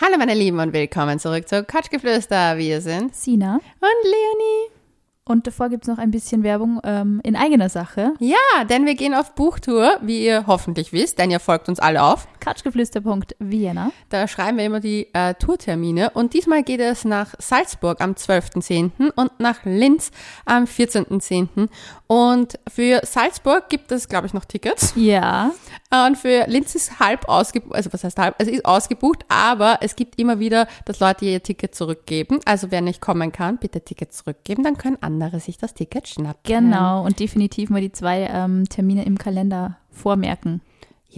Hallo meine Lieben und willkommen zurück zu Couchgeflüster. Wir sind Sina. und Leonie. Und davor gibt es noch ein bisschen Werbung ähm, in eigener Sache. Ja, denn wir gehen auf Buchtour, wie ihr hoffentlich wisst, denn ihr folgt uns alle auf. Couchgeflüster.vienna. Da schreiben wir immer die äh, Tourtermine und diesmal geht es nach Salzburg am 12.10. und nach Linz am 14.10. Und für Salzburg gibt es, glaube ich, noch Tickets. Ja. Und für Linz ist halb ausgebucht, also was heißt halb? Also ist ausgebucht, aber es gibt immer wieder, dass Leute ihr Ticket zurückgeben. Also wer nicht kommen kann, bitte Ticket zurückgeben, dann können andere sich das Ticket schnappen. Genau. Und definitiv mal die zwei ähm, Termine im Kalender vormerken.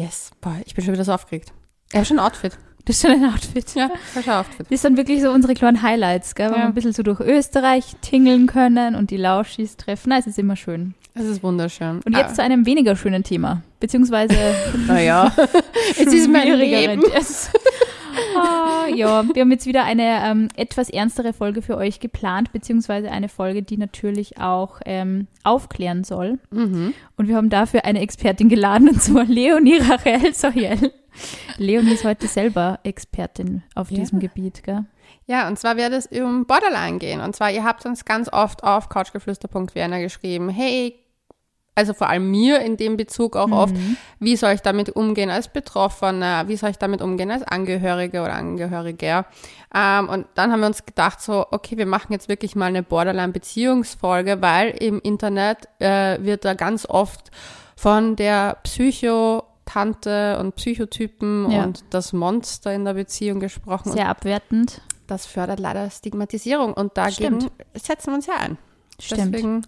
Yes, boah, ich bin schon wieder so aufgeregt. Ich habe schon ein Outfit. Das ist schon ein Outfit. Ja, ein Outfit. Das sind wirklich so unsere kleinen Highlights, gell? Wenn Ja. wir ein bisschen so durch Österreich tingeln können und die Lauschis treffen. Na, es ist immer schön. Es ist wunderschön. Und jetzt zu einem weniger schönen Thema. Beziehungsweise naja, es ist mein. Leben. Es- Ah, ja, wir haben jetzt wieder eine ähm, etwas ernstere Folge für euch geplant, beziehungsweise eine Folge, die natürlich auch ähm, aufklären soll. Mhm. Und wir haben dafür eine Expertin geladen, und zwar Leonie Rachel Soriel. Leonie ist heute selber Expertin auf Ja. diesem Gebiet, gell? Ja, und zwar wird es um Borderline gehen. Und zwar, ihr habt uns ganz oft auf couchgeflüster.vienna geschrieben, hey, also vor allem mir in dem Bezug auch oft, wie soll ich damit umgehen als Betroffener, wie soll ich damit umgehen als Angehörige oder Angehöriger. Ähm, und dann haben wir uns gedacht, so, okay, wir machen jetzt wirklich mal eine Borderline-Beziehungsfolge, weil im Internet äh, wird da ganz oft von der Psychotante und Psychotypen Ja. und das Monster in der Beziehung gesprochen. Sehr abwertend. Das fördert leider Stigmatisierung und dagegen Stimmt. setzen wir uns ja ein. Stimmt. Deswegen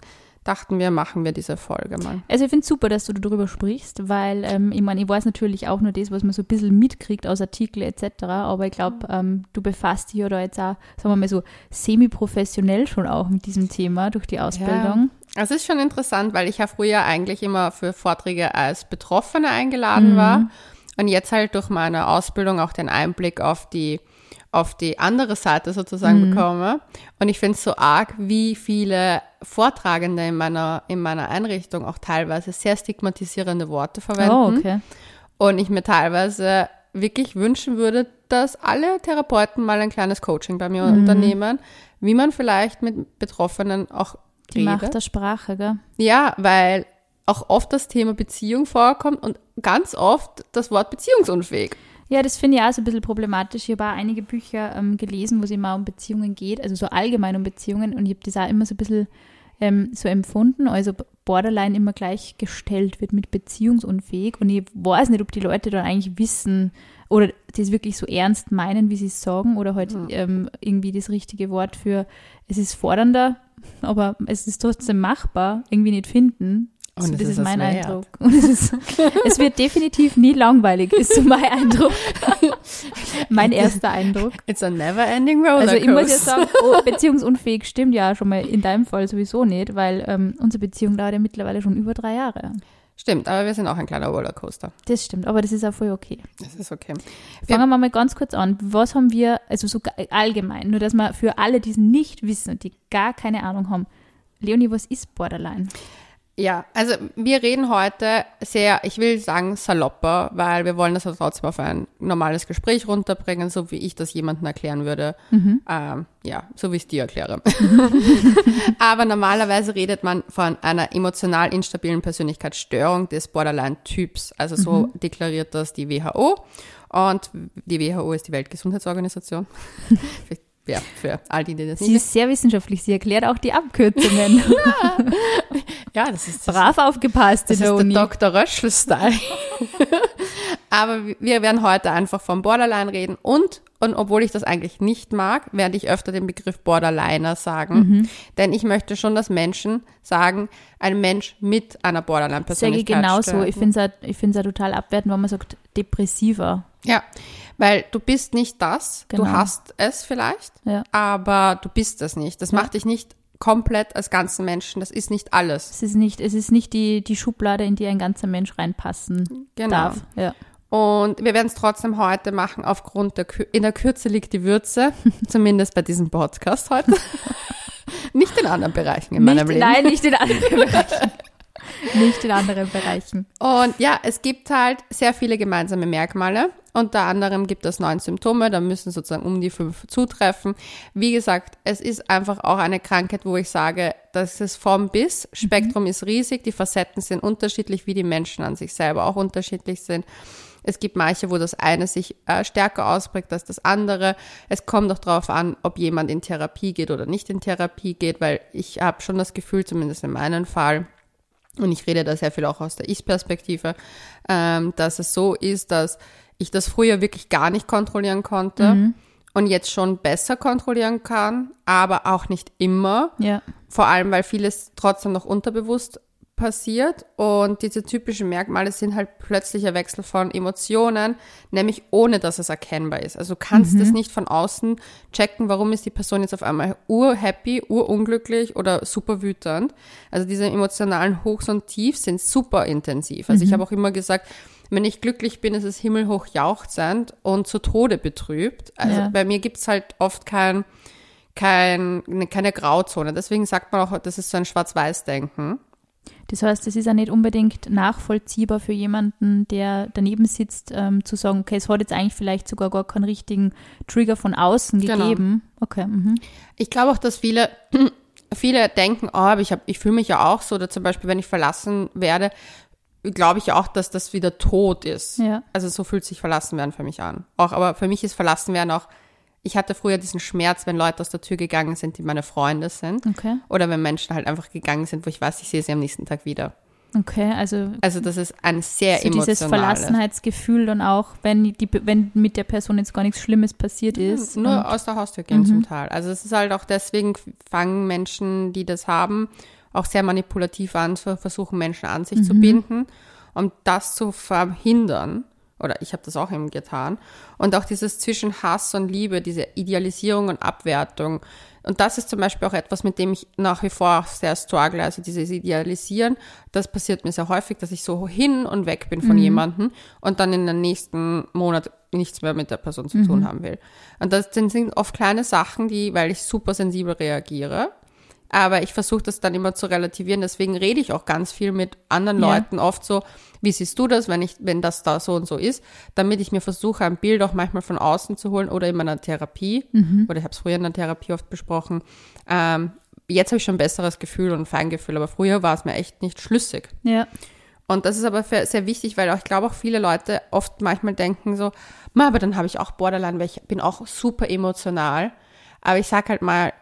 dachten wir, machen wir diese Folge mal. Also ich finde es super, dass du darüber sprichst, weil ähm, ich meine, ich weiß natürlich auch nur das, was man so ein bisschen mitkriegt aus Artikeln etc., aber ich glaube, ähm, du befasst dich ja da jetzt auch, sagen wir mal so, semi-professionell schon auch mit diesem Thema durch die Ausbildung. Es ist schon interessant, weil ich ja früher eigentlich immer für Vorträge als Betroffene eingeladen war und jetzt halt durch meine Ausbildung auch den Einblick auf die auf die andere Seite sozusagen bekomme. Und ich finde es so arg, wie viele Vortragende in meiner, in meiner Einrichtung auch teilweise sehr stigmatisierende Worte verwenden. Oh, okay. Und ich mir teilweise wirklich wünschen würde, dass alle Therapeuten mal ein kleines Coaching bei mir unternehmen, wie man vielleicht mit Betroffenen auch Die redet. Macht der Sprache, gell? Ja, weil auch oft das Thema Beziehung vorkommt und ganz oft das Wort beziehungsunfähig. Ja, das finde ich auch so ein bisschen problematisch. Ich habe auch einige Bücher ähm, gelesen, wo es immer um Beziehungen geht, also so allgemein um Beziehungen. Und ich habe das auch immer so ein bisschen ähm, so empfunden, also Borderline immer gleichgestellt wird mit beziehungsunfähig. Und ich weiß nicht, ob die Leute dann eigentlich wissen oder das wirklich so ernst meinen, wie sie es sagen, oder halt ähm, irgendwie das richtige Wort für es ist fordernder, aber es ist trotzdem machbar, irgendwie nicht finden. Und So, es das ist mein wert. Eindruck. Und es, ist, es wird definitiv nie langweilig, ist so mein Eindruck. mein erster Eindruck. It's a never ending roller Also ich muss jetzt sagen, oh, beziehungsunfähig stimmt ja schon mal in deinem Fall sowieso nicht, weil ähm, unsere Beziehung dauert ja mittlerweile schon über drei Jahre. Stimmt, aber wir sind auch ein kleiner Rollercoaster. Das stimmt, aber das ist auch voll okay. Das ist okay. Wir- Fangen wir mal ganz kurz an. Was haben wir, also so allgemein, nur dass wir für alle, die es nicht wissen und die gar keine Ahnung haben, Leonie, was ist Borderline? Ja, also wir reden heute sehr, ich will sagen salopper, weil wir wollen das ja trotzdem auf ein normales Gespräch runterbringen, so wie ich das jemandem erklären würde. Ähm, ja, so wie ich es dir erkläre. Aber normalerweise redet man von einer emotional instabilen Persönlichkeitsstörung des Borderline-Typs. Also so deklariert das die WHO. Und die WHO ist die Weltgesundheitsorganisation. Für- ja, für all die, die das Sie ist sehr wissenschaftlich, sie erklärt auch die Abkürzungen. Ja, das ist das Brav aufgepasst, Das die ist der Leonie. Dr. Röschel-Style. Aber wir werden heute einfach vom Borderline reden und, und obwohl ich das eigentlich nicht mag, werde ich öfter den Begriff Borderliner sagen. Mhm. Denn ich möchte schon, dass Menschen sagen, ein Mensch mit einer Sage ich Borderline-Persönlichkeit. genauso. Ich finde es auch total abwertend, wenn man sagt, depressiver. Ja, weil du bist nicht das, Genau. du hast es vielleicht, Ja. aber du bist es nicht. Das Ja. macht dich nicht komplett als ganzen Menschen, das ist nicht alles. Es ist nicht, es ist nicht die, die Schublade, in die ein ganzer Mensch reinpassen Genau. darf. Ja. Und wir werden es trotzdem heute machen, aufgrund der, Kü in der Kürze liegt die Würze, zumindest bei diesem Podcast heute. nicht in anderen Bereichen in meinem nicht, Leben. Nein, nicht in anderen Bereichen. Nicht in anderen Bereichen. Und ja, es gibt halt sehr viele gemeinsame Merkmale. Unter anderem gibt es neun Symptome, da müssen sozusagen um die fünf zutreffen. Wie gesagt, es ist einfach auch eine Krankheit, wo ich sage, das ist vom bis. Spektrum mhm. ist riesig, die Facetten sind unterschiedlich, wie die Menschen an sich selber auch unterschiedlich sind. Es gibt manche, wo das eine sich äh, stärker ausprägt als das andere. Es kommt auch darauf an, ob jemand in Therapie geht oder nicht in Therapie geht, weil ich habe schon das Gefühl, zumindest in meinem Fall, und ich rede da sehr viel auch aus der Ich-Perspektive, ähm, dass es so ist, dass ich das früher wirklich gar nicht kontrollieren konnte mhm. und jetzt schon besser kontrollieren kann, aber auch nicht immer. Ja. Vor allem, weil vieles trotzdem noch unterbewusst passiert und diese typischen Merkmale sind halt plötzlicher Wechsel von Emotionen, nämlich ohne dass es erkennbar ist. Also du kannst es mhm. nicht von außen checken, warum ist die Person jetzt auf einmal urhappy, urunglücklich oder super wütend. Also diese emotionalen Hochs und Tiefs sind super intensiv. Also mhm. ich habe auch immer gesagt, wenn ich glücklich bin, ist es himmelhoch jauchzend und zu Tode betrübt. Also ja. bei mir gibt's halt oft kein, kein, keine Grauzone. Deswegen sagt man auch, das ist so ein Schwarz-Weiß-Denken. Das heißt, es ist ja nicht unbedingt nachvollziehbar für jemanden, der daneben sitzt, ähm, zu sagen, okay, es hat jetzt eigentlich vielleicht sogar gar keinen richtigen Trigger von außen genau. gegeben. Okay. Mhm. Ich glaube auch, dass viele, viele denken, oh, aber ich, hab, ich fühle mich ja auch so, oder zum Beispiel, wenn ich verlassen werde, glaube ich auch, dass das wieder tot ist. Ja. Also so fühlt sich verlassen werden für mich an. Auch, aber für mich ist verlassen werden auch ich hatte früher diesen Schmerz, wenn Leute aus der Tür gegangen sind, die meine Freunde sind. Okay. Oder wenn Menschen halt einfach gegangen sind, wo ich weiß, ich sehe sie am nächsten Tag wieder. Okay, also. Also das ist ein sehr so emotionales. dieses Verlassenheitsgefühl dann auch, wenn, die, wenn mit der Person jetzt gar nichts Schlimmes passiert ist. Ja, nur aus der Haustür gehen mhm. zum Teil. Also es ist halt auch deswegen, fangen Menschen, die das haben, auch sehr manipulativ an, versuchen Menschen an sich mhm. zu binden, um das zu verhindern oder ich habe das auch eben getan. Und auch dieses zwischen Hass und Liebe, diese Idealisierung und Abwertung. Und das ist zum Beispiel auch etwas, mit dem ich nach wie vor sehr struggle. Also dieses Idealisieren, das passiert mir sehr häufig, dass ich so hin und weg bin von mhm. jemandem und dann in den nächsten Monat nichts mehr mit der Person zu tun mhm. haben will. Und das sind oft kleine Sachen, die, weil ich super sensibel reagiere, aber ich versuche das dann immer zu relativieren. Deswegen rede ich auch ganz viel mit anderen ja. Leuten oft so, wie siehst du das, wenn ich, wenn das da so und so ist, damit ich mir versuche, ein Bild auch manchmal von außen zu holen oder in meiner Therapie, mhm. oder ich habe es früher in der Therapie oft besprochen. Ähm, jetzt habe ich schon ein besseres Gefühl und ein Feingefühl, aber früher war es mir echt nicht schlüssig. Ja. Und das ist aber sehr wichtig, weil auch, ich glaube auch viele Leute oft manchmal denken so, aber dann habe ich auch Borderline, weil ich bin auch super emotional. Aber ich sage halt mal,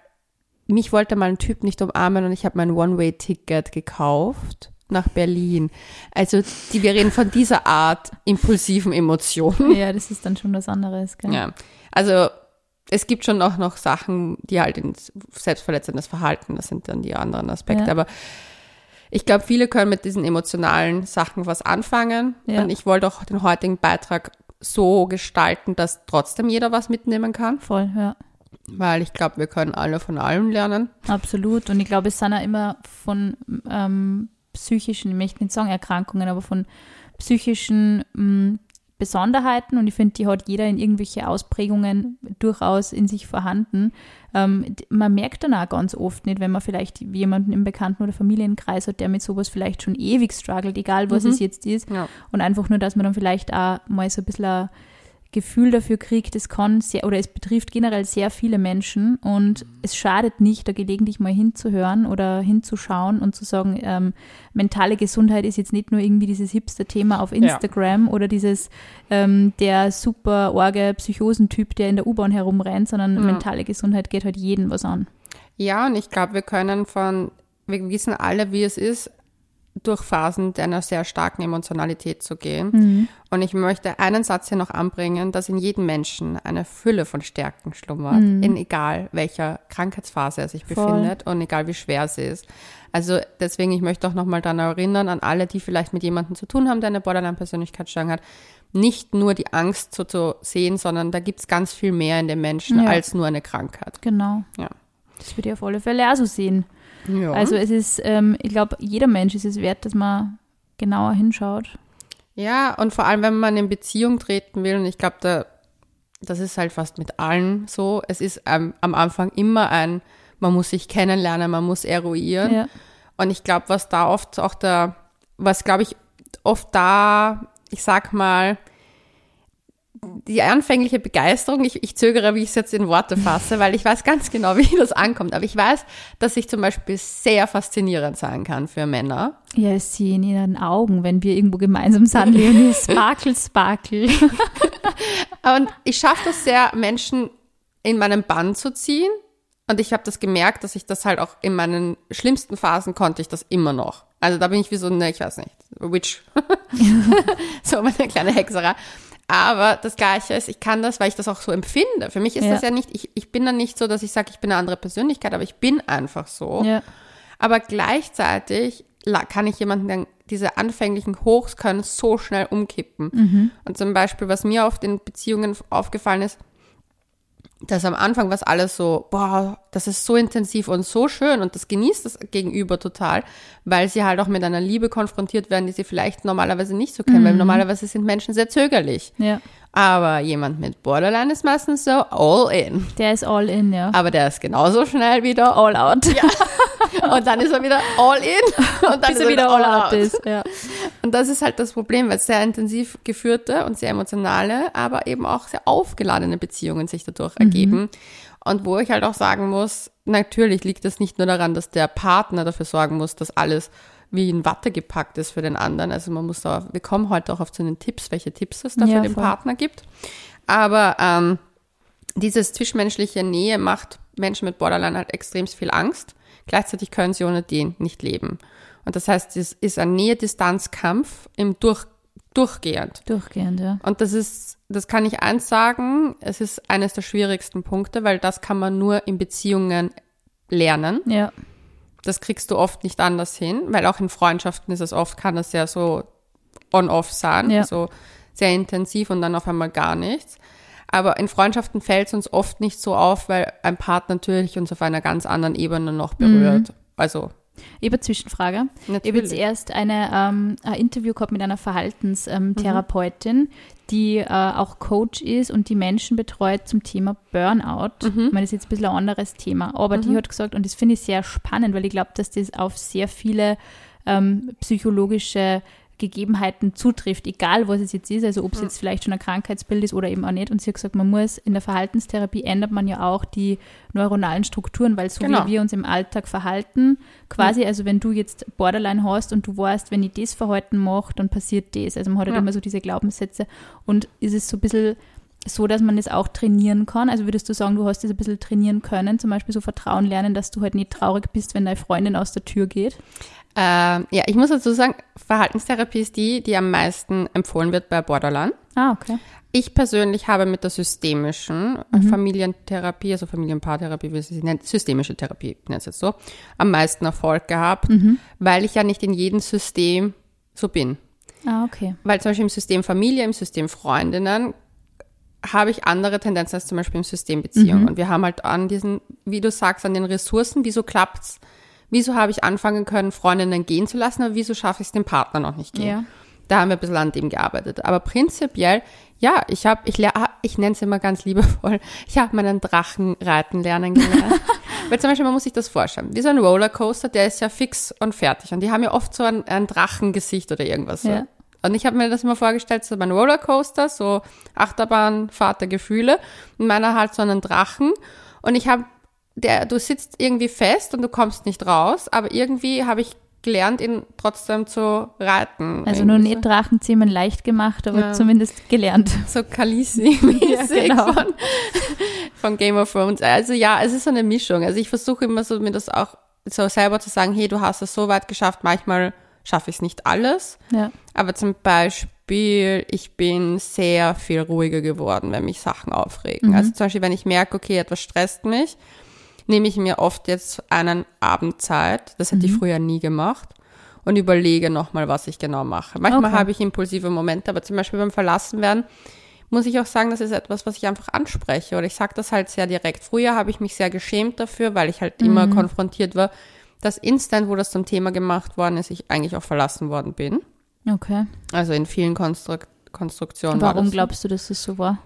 mich wollte mal ein Typ nicht umarmen und ich habe mein One-Way-Ticket gekauft nach Berlin. Also die, wir reden von dieser Art impulsiven Emotionen. Ja, das ist dann schon was anderes. Gell? Ja, also es gibt schon auch noch Sachen, die halt ins selbstverletzendes Verhalten, das sind dann die anderen Aspekte. Ja. Aber ich glaube, viele können mit diesen emotionalen Sachen was anfangen. Ja. Und ich wollte auch den heutigen Beitrag so gestalten, dass trotzdem jeder was mitnehmen kann. Voll, ja. Weil ich glaube, wir können alle von allem lernen. Absolut. Und ich glaube, es sind ja immer von ähm, psychischen, ich möchte nicht sagen Erkrankungen, aber von psychischen ähm, Besonderheiten und ich finde, die hat jeder in irgendwelche Ausprägungen durchaus in sich vorhanden. Ähm, man merkt dann auch ganz oft nicht, wenn man vielleicht jemanden im Bekannten- oder Familienkreis hat, der mit sowas vielleicht schon ewig struggelt, egal was mhm. es jetzt ist. Ja. Und einfach nur, dass man dann vielleicht auch mal so ein bisschen Gefühl dafür kriegt, es kann sehr, oder es betrifft generell sehr viele Menschen und es schadet nicht, da gelegentlich mal hinzuhören oder hinzuschauen und zu sagen, ähm, mentale Gesundheit ist jetzt nicht nur irgendwie dieses Hipster-Thema auf Instagram ja. oder dieses ähm, der super orge Psychosentyp, der in der U-Bahn herumrennt, sondern ja. mentale Gesundheit geht halt jeden was an. Ja, und ich glaube, wir können von, wir wissen alle, wie es ist, durch Phasen einer sehr starken Emotionalität zu gehen. Mhm. Und ich möchte einen Satz hier noch anbringen, dass in jedem Menschen eine Fülle von Stärken schlummert, mhm. in egal welcher Krankheitsphase er sich Voll. befindet und egal wie schwer sie ist. Also deswegen, ich möchte auch nochmal daran erinnern, an alle, die vielleicht mit jemandem zu tun haben, der eine Borderline-Persönlichkeitsstörung hat, nicht nur die Angst zu, zu sehen, sondern da gibt es ganz viel mehr in den Menschen ja. als nur eine Krankheit. Genau. Ja. Das würde ich auf alle Fälle auch so sehen. Ja. Also es ist, ähm, ich glaube, jeder Mensch ist es wert, dass man genauer hinschaut. Ja, und vor allem, wenn man in Beziehung treten will, und ich glaube, da, das ist halt fast mit allen so, es ist ähm, am Anfang immer ein, man muss sich kennenlernen, man muss eruieren. Ja. Und ich glaube, was da oft auch der, was glaube ich oft da, ich sag mal, die anfängliche Begeisterung, ich, ich zögere, wie ich es jetzt in Worte fasse, weil ich weiß ganz genau, wie das ankommt. Aber ich weiß, dass ich zum Beispiel sehr faszinierend sein kann für Männer. Ja, ich sehe in ihren Augen, wenn wir irgendwo gemeinsam sind, Leonie, sparkel, sparkel. Und ich schaffe das sehr, Menschen in meinen Bann zu ziehen. Und ich habe das gemerkt, dass ich das halt auch in meinen schlimmsten Phasen konnte ich das immer noch. Also da bin ich wie so eine, ich weiß nicht, Witch. so eine kleine Hexerei. Aber das Gleiche ist, ich kann das, weil ich das auch so empfinde. Für mich ist Ja. das ja nicht, ich, ich bin dann nicht so, dass ich sage, ich bin eine andere Persönlichkeit, aber ich bin einfach so. Ja. Aber gleichzeitig kann ich jemanden dann, diese anfänglichen Hochs können so schnell umkippen. Mhm. Und zum Beispiel, was mir oft in Beziehungen aufgefallen ist, dass am Anfang was alles so, boah, das ist so intensiv und so schön und das genießt das Gegenüber total, weil sie halt auch mit einer Liebe konfrontiert werden, die sie vielleicht normalerweise nicht so kennen, weil normalerweise sind Menschen sehr zögerlich. ja. Aber jemand mit Borderline ist meistens so all in. Der ist all in, ja. Aber der ist genauso schnell wieder All out. und dann ist er wieder all in und dann Bis er wieder all out ist. Ja. Und das ist halt das Problem, weil sehr intensiv geführte und sehr emotionale, aber eben auch sehr aufgeladene Beziehungen sich dadurch ergeben. Und wo ich halt auch sagen muss, natürlich liegt es nicht nur daran, dass der Partner dafür sorgen muss, dass alles wie in Watte gepackt ist für den anderen. Also man muss da, wir kommen heute auch auf zu den Tipps, welche Tipps es da Ja, für den voll. Partner gibt. Aber ähm, dieses zwischenmenschliche Nähe macht Menschen mit Borderline halt extrem viel Angst. Gleichzeitig können sie ohne den nicht leben. Und das heißt, es ist ein Nähe-Distanz-Kampf im Durch, durchgehend. Durchgehend, ja. Und das ist, das kann ich eins sagen, es ist eines der schwierigsten Punkte, weil das kann man nur in Beziehungen lernen. Ja. Das kriegst du oft nicht anders hin, weil auch in Freundschaften ist es oft, kann es ja so on-off sein, Ja. so sehr intensiv und dann auf einmal gar nichts. Aber in Freundschaften fällt es uns oft nicht so auf, weil ein Part natürlich uns auf einer ganz anderen Ebene noch berührt. Also, Ich habe eine Zwischenfrage. Ich habe jetzt natürlich. erst eine, ähm, ein Interview gehabt mit einer Verhaltenstherapeutin, die äh, auch Coach ist und die Menschen betreut zum Thema Burnout. Ich meine, das ist jetzt ein bisschen ein anderes Thema, aber die hat gesagt, und das finde ich sehr spannend, weil ich glaube, dass das auf sehr viele ähm, psychologische Gegebenheiten zutrifft, egal was es jetzt ist, also ob es jetzt vielleicht schon ein Krankheitsbild ist oder eben auch nicht. Und sie hat gesagt, man muss in der Verhaltenstherapie ändert man ja auch die neuronalen Strukturen, weil so Genau. wie wir uns im Alltag verhalten, quasi, also wenn du jetzt Borderline hast und du weißt, wenn ich das Verhalten mache, dann passiert das. Also man hat halt Ja. immer so diese Glaubenssätze und ist es so ein bisschen so, dass man das auch trainieren kann? Also würdest du sagen, du hast das ein bisschen trainieren können, zum Beispiel so Vertrauen lernen, dass du halt nicht traurig bist, wenn deine Freundin aus der Tür geht? Ähm, ja, ich muss dazu sagen, Verhaltenstherapie ist die, die am meisten empfohlen wird bei Borderline. Ah, okay. Ich persönlich habe mit der systemischen Familientherapie, also Familienpaartherapie, wie sie nennt, systemische Therapie, ich nenne es jetzt so, am meisten Erfolg gehabt, weil ich ja nicht in jedem System so bin. Ah, okay. Weil zum Beispiel im System Familie, im System Freundinnen habe ich andere Tendenzen als zum Beispiel im System Beziehung. Und wir haben halt an diesen, wie du sagst, an den Ressourcen, wieso klappt's? Wieso habe ich anfangen können, Freundinnen gehen zu lassen, aber wieso schaffe ich es, den Partner noch nicht gehen? Ja. Da haben wir ein bisschen an dem gearbeitet. Aber prinzipiell, ja, ich habe, ich, lehr- ich nenne es immer ganz liebevoll, ich habe meinen Drachen reiten lernen gelernt. Weil zum Beispiel, man muss sich das vorstellen. Wie so ein Rollercoaster, der ist ja fix und fertig. Und die haben ja oft so ein, ein Drachengesicht oder irgendwas. So. Ja. Und ich habe mir das immer vorgestellt, so mein Rollercoaster, so Achterbahnfahrt der Gefühle. Und meiner halt so einen Drachen. Und ich habe, der, du sitzt irgendwie fest und du kommst nicht raus, aber irgendwie habe ich gelernt, ihn trotzdem zu reiten. Also nur nicht Drachenzähmen leicht gemacht, aber Ja. zumindest gelernt. so Khaleesi-mäßig Ja, genau. von, von Game of Thrones. Also ja, es ist so eine Mischung. Also ich versuche immer so, mir das auch so selber zu sagen, hey, du hast es so weit geschafft, manchmal schaffe ich es nicht alles. Ja. Aber zum Beispiel, ich bin sehr viel ruhiger geworden, wenn mich Sachen aufregen. Also zum Beispiel, wenn ich merke, okay, etwas stresst mich, nehme ich mir oft jetzt einen Abend Zeit, das hätte ich früher nie gemacht, und überlege nochmal, was ich genau mache. Manchmal Okay. habe ich impulsive Momente, aber zum Beispiel beim Verlassenwerden muss ich auch sagen, das ist etwas, was ich einfach anspreche oder ich sage das halt sehr direkt. Früher habe ich mich sehr geschämt dafür, weil ich halt immer konfrontiert war, dass instant, wo das zum Thema gemacht worden ist, ich eigentlich auch verlassen worden bin. Okay. Also in vielen Konstruk Konstruktionen war Warum das glaubst du, dass es so war?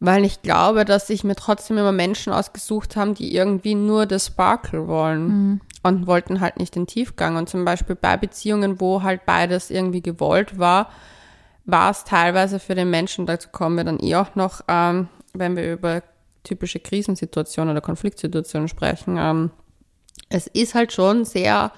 Weil ich glaube, dass ich mir trotzdem immer Menschen ausgesucht haben, die irgendwie nur das Sparkle wollen. und wollten halt nicht den Tiefgang. Und zum Beispiel bei Beziehungen, wo halt beides irgendwie gewollt war, war es teilweise für den Menschen, dazu kommen wir dann eh auch noch, ähm, wenn wir über typische Krisensituationen oder Konfliktsituationen sprechen, ähm, es ist halt schon sehr,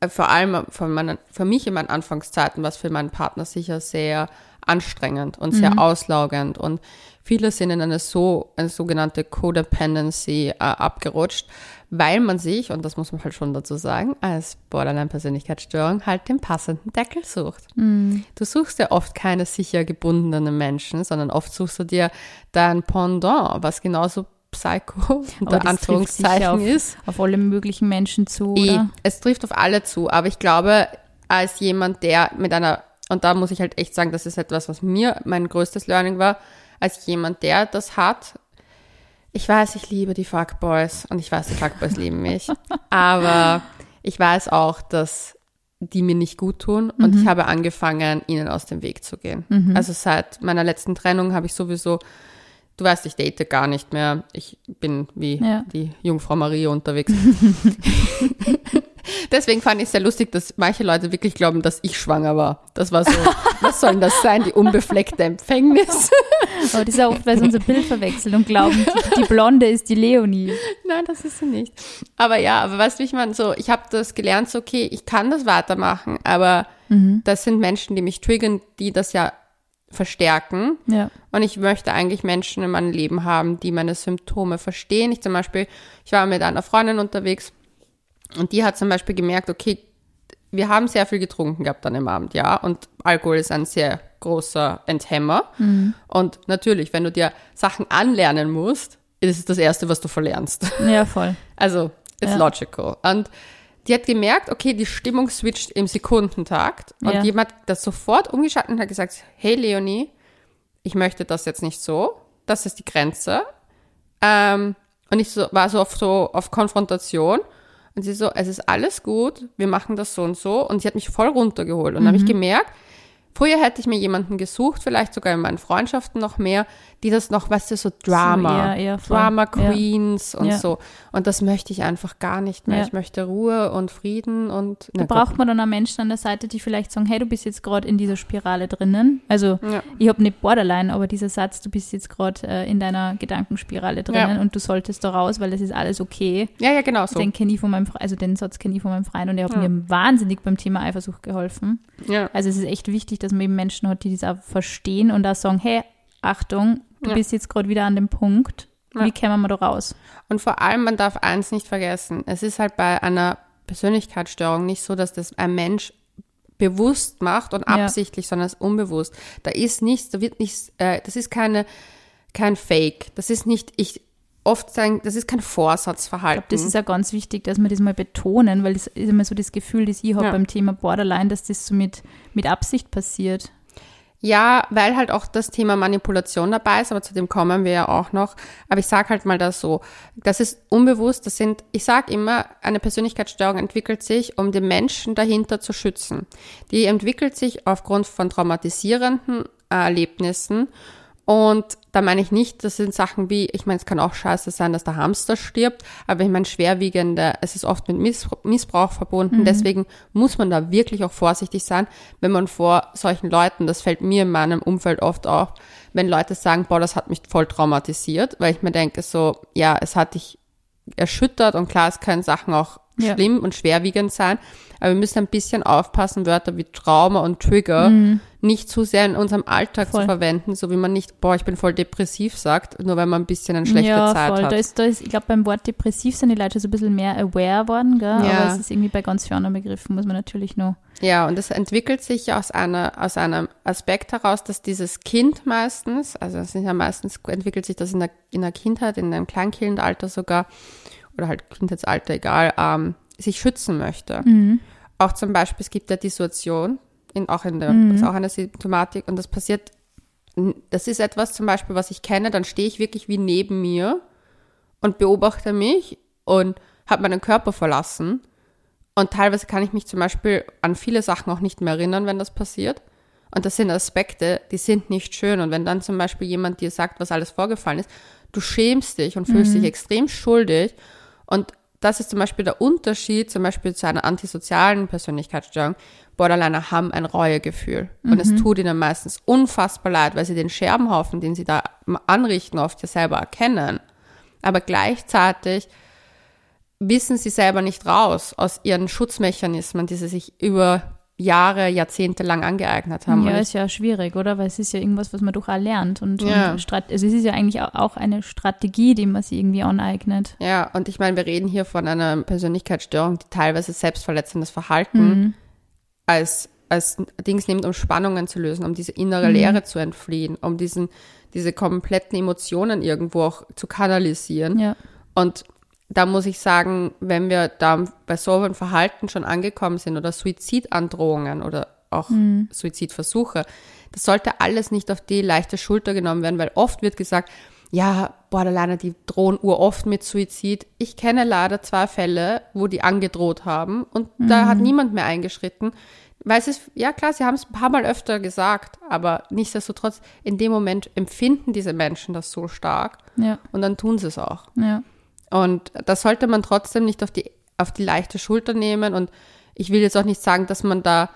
äh, vor allem von meinen, für mich in meinen Anfangszeiten, was für meinen Partner sicher sehr anstrengend und sehr mhm. auslaugend und viele sind in eine so, eine sogenannte Codependency äh, abgerutscht, weil man sich, und das muss man halt schon dazu sagen, als Borderline-Persönlichkeitsstörung halt den passenden Deckel sucht. Mhm. Du suchst ja oft keine sicher gebundenen Menschen, sondern oft suchst du dir dein Pendant, was genauso Psycho unter Anführungszeichen auf, ist. Auf alle möglichen Menschen zu. Oder? Es trifft auf alle zu, aber ich glaube, als jemand, der mit einer, und da muss ich halt echt sagen, das ist etwas, was mir mein größtes Learning war, als jemand, der das hat, ich weiß, ich liebe die Fuckboys und ich weiß, die Fuckboys lieben mich. Aber ich weiß auch, dass die mir nicht gut tun und mhm. ich habe angefangen, ihnen aus dem Weg zu gehen. Mhm. Also seit meiner letzten Trennung habe ich sowieso, du weißt, ich date gar nicht mehr. Ich bin wie ja. die Jungfrau Maria unterwegs. Deswegen fand ich es sehr lustig, dass manche Leute wirklich glauben, dass ich schwanger war. Das war so, was soll denn das sein, die unbefleckte Empfängnis? Aber das ist ja oft, weil sie unser Bild verwechseln und glauben, die, die, Blonde ist die Leonie. Nein, das ist sie nicht. Aber ja, aber weißt du, wie ich meine, so, ich habe das gelernt, so, okay, ich kann das weitermachen, aber mhm. das sind Menschen, die mich triggern, die das ja verstärken. Ja. Und ich möchte eigentlich Menschen in meinem Leben haben, die meine Symptome verstehen. Ich zum Beispiel, ich war mit einer Freundin unterwegs und die hat zum Beispiel gemerkt, okay, wir haben sehr viel getrunken gehabt an dem Abend, ja. Und Alkohol ist ein sehr großer Enthemmer. Mhm. Und natürlich, wenn du dir Sachen anlernen musst, ist es das Erste, was du verlernst. Ja, voll. Also, it's ja. logical. Und die hat gemerkt, okay, die Stimmung switcht im Sekundentakt. Und ja. jemand hat das sofort umgeschaltet und hat gesagt, hey Leonie, ich möchte das jetzt nicht so. Das ist die Grenze. Ähm, und ich so, war so auf, so auf Konfrontation. Und sie so, es ist alles gut, wir machen das so und so. Und sie hat mich voll runtergeholt. Und mhm. habe ich gemerkt, Früher hätte ich mir jemanden gesucht, vielleicht sogar in meinen Freundschaften noch mehr, die das noch, weißt du, so Drama, so, ja, ja, Drama Queens ja. und so. Und das möchte ich einfach gar nicht mehr. Ich möchte Ruhe und Frieden und. Da braucht man dann auch Menschen an der Seite, die vielleicht sagen, hey, du bist jetzt gerade in dieser Spirale drinnen. Also ich habe nicht Borderline, aber dieser Satz, du bist jetzt gerade äh, in deiner Gedankenspirale drinnen und du solltest da raus, weil das ist alles okay. Ja, ja, genau so. Den kenne ich von meinem, also den Satz kenne ich von meinem Freund und der hat mir wahnsinnig beim Thema Eifersucht geholfen. Also es ist echt wichtig, dass dass man eben Menschen hat, die das auch verstehen und da sagen, hey, Achtung, du ja. bist jetzt gerade wieder an dem Punkt, wie ja. kämen wir da raus? Und vor allem, man darf eins nicht vergessen, es ist halt bei einer Persönlichkeitsstörung nicht so, dass das ein Mensch bewusst macht und absichtlich, ja. sondern es ist unbewusst. Da ist nichts, da wird nichts, äh, das ist keine, kein Fake. Das ist nicht, ich, oft sagen, das ist kein Vorsatzverhalten. Ich glaube, das ist ja ganz wichtig, dass wir das mal betonen, weil das ist immer so das Gefühl, das ich habe ja. beim Thema Borderline, dass das so mit, mit Absicht passiert. Ja, weil halt auch das Thema Manipulation dabei ist, aber zu dem kommen wir ja auch noch. Aber ich sage halt mal das so, das ist unbewusst, das sind, ich sage immer, eine Persönlichkeitsstörung entwickelt sich, um den Menschen dahinter zu schützen. Die entwickelt sich aufgrund von traumatisierenden Erlebnissen und da meine ich nicht, das sind Sachen wie, ich meine, es kann auch scheiße sein, dass der Hamster stirbt, aber ich meine, schwerwiegende, es ist oft mit Missbrauch verbunden. Mhm. Deswegen muss man da wirklich auch vorsichtig sein, wenn man vor solchen Leuten, das fällt mir in meinem Umfeld oft auf, wenn Leute sagen, boah, das hat mich voll traumatisiert, weil ich mir denke so, ja, es hat dich erschüttert und klar, es können Sachen auch ja. schlimm und schwerwiegend sein, aber wir müssen ein bisschen aufpassen, Wörter wie Trauma und Trigger mhm nicht zu sehr in unserem Alltag voll. zu verwenden, so wie man nicht, boah, ich bin voll depressiv sagt, nur weil man ein bisschen eine schlechte ja, Zeit voll. hat. Da ist, da ist, ich glaube, beim Wort depressiv sind die Leute so ein bisschen mehr aware worden, gell? Ja. aber es ist irgendwie bei ganz vielen anderen Begriffen, muss man natürlich nur. Ja, und es entwickelt sich aus einer, aus einem Aspekt heraus, dass dieses Kind meistens, also es sind ja meistens, entwickelt sich das in der, in der Kindheit, in einem Kleinkindalter sogar, oder halt Kindheitsalter, egal, ähm, sich schützen möchte. Mhm. Auch zum Beispiel, es gibt ja die Situation, in, auch in der, mhm. ist auch eine Symptomatik und das passiert, das ist etwas zum Beispiel, was ich kenne, dann stehe ich wirklich wie neben mir und beobachte mich und habe meinen Körper verlassen und teilweise kann ich mich zum Beispiel an viele Sachen auch nicht mehr erinnern, wenn das passiert. Und das sind Aspekte, die sind nicht schön. Und wenn dann zum Beispiel jemand dir sagt, was alles vorgefallen ist, du schämst dich und fühlst mhm. dich extrem schuldig. Und das ist zum Beispiel der Unterschied, zum Beispiel zu einer antisozialen Persönlichkeitsstörung. Borderliner haben ein Reuegefühl. Mhm. Und es mhm. tut ihnen meistens unfassbar leid, weil sie den Scherbenhaufen, den sie da anrichten, oft ja selber erkennen. Aber gleichzeitig wissen sie selber nicht raus aus ihren Schutzmechanismen, die sie sich über Jahre, Jahrzehnte lang angeeignet haben. Ja, ist ja schwierig, oder? Weil es ist ja irgendwas, was man durchaus lernt. Und, ja. und also es ist ja eigentlich auch eine Strategie, die man sich irgendwie aneignet. Ja, und ich meine, wir reden hier von einer Persönlichkeitsstörung, die teilweise selbstverletzendes Verhalten mhm. als, als Dings nimmt, um Spannungen zu lösen, um diese innere mhm. Leere zu entfliehen, um diesen, diese kompletten Emotionen irgendwo auch zu kanalisieren. Ja. Und da muss ich sagen, wenn wir da bei so einem Verhalten schon angekommen sind oder Suizidandrohungen oder auch mhm. Suizidversuche, das sollte alles nicht auf die leichte Schulter genommen werden, weil oft wird gesagt, ja, Borderliner, die drohen uroft mit Suizid. Ich kenne leider zwei Fälle, wo die angedroht haben und mhm. da hat niemand mehr eingeschritten. Weil es ist, ja klar, sie haben es ein paar Mal öfter gesagt, aber nichtsdestotrotz, in dem Moment empfinden diese Menschen das so stark ja. und dann tun sie es auch. Ja. Und das sollte man trotzdem nicht auf die, auf die leichte Schulter nehmen. Und ich will jetzt auch nicht sagen, dass man da,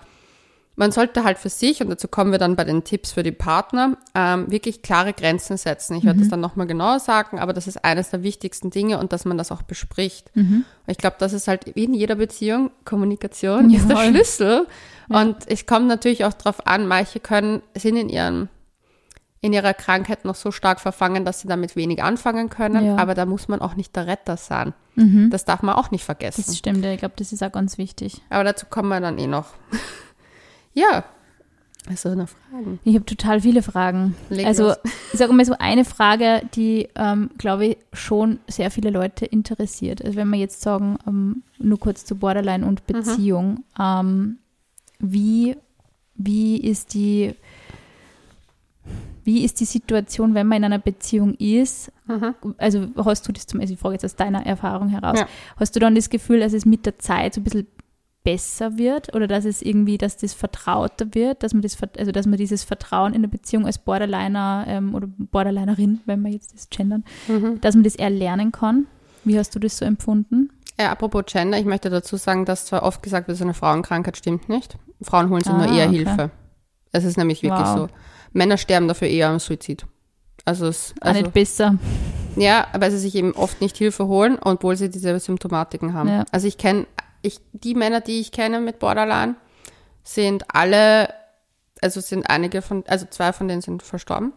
man sollte halt für sich, und dazu kommen wir dann bei den Tipps für die Partner, ähm, wirklich klare Grenzen setzen. Ich werde mhm. das dann nochmal genauer sagen, aber das ist eines der wichtigsten Dinge und dass man das auch bespricht. Mhm. Ich glaube, das ist halt wie in jeder Beziehung, Kommunikation ja, ist der Schlüssel. Ja. Und es kommt natürlich auch darauf an, manche können, sind in ihren in ihrer Krankheit noch so stark verfangen, dass sie damit wenig anfangen können. Ja. Aber da muss man auch nicht der Retter sein. Mhm. Das darf man auch nicht vergessen. Das stimmt, ich glaube, das ist auch ganz wichtig. Aber dazu kommen wir dann eh noch. ja. Hast du noch Fragen? Ich habe total viele Fragen. Leg also, los. ich sage mal so eine Frage, die, ähm, glaube ich, schon sehr viele Leute interessiert. Also, wenn wir jetzt sagen, ähm, nur kurz zu Borderline und mhm. Beziehung, mhm. ähm, wie, wie ist die wie ist die Situation, wenn man in einer Beziehung ist? Mhm. Also hast du das zum, also ich frage jetzt aus deiner Erfahrung heraus, ja. hast du dann das Gefühl, dass es mit der Zeit so ein bisschen besser wird oder dass es irgendwie, dass das vertrauter wird, dass man das, also dass man dieses Vertrauen in der Beziehung als Borderliner ähm, oder Borderlinerin, wenn wir jetzt das gendern, mhm. dass man das erlernen kann? Wie hast du das so empfunden? Ja, apropos Gender, ich möchte dazu sagen, dass zwar oft gesagt wird, so eine Frauenkrankheit stimmt nicht. Frauen holen sich ah, nur eher okay. Hilfe. Es ist nämlich wirklich wow. so. Männer sterben dafür eher am Suizid. Also es also, nicht besser. Ja, weil sie sich eben oft nicht Hilfe holen, obwohl sie diese Symptomatiken haben. Ja. Also ich kenne, ich, die Männer, die ich kenne mit Borderline, sind alle, also sind einige von, also zwei von denen sind verstorben.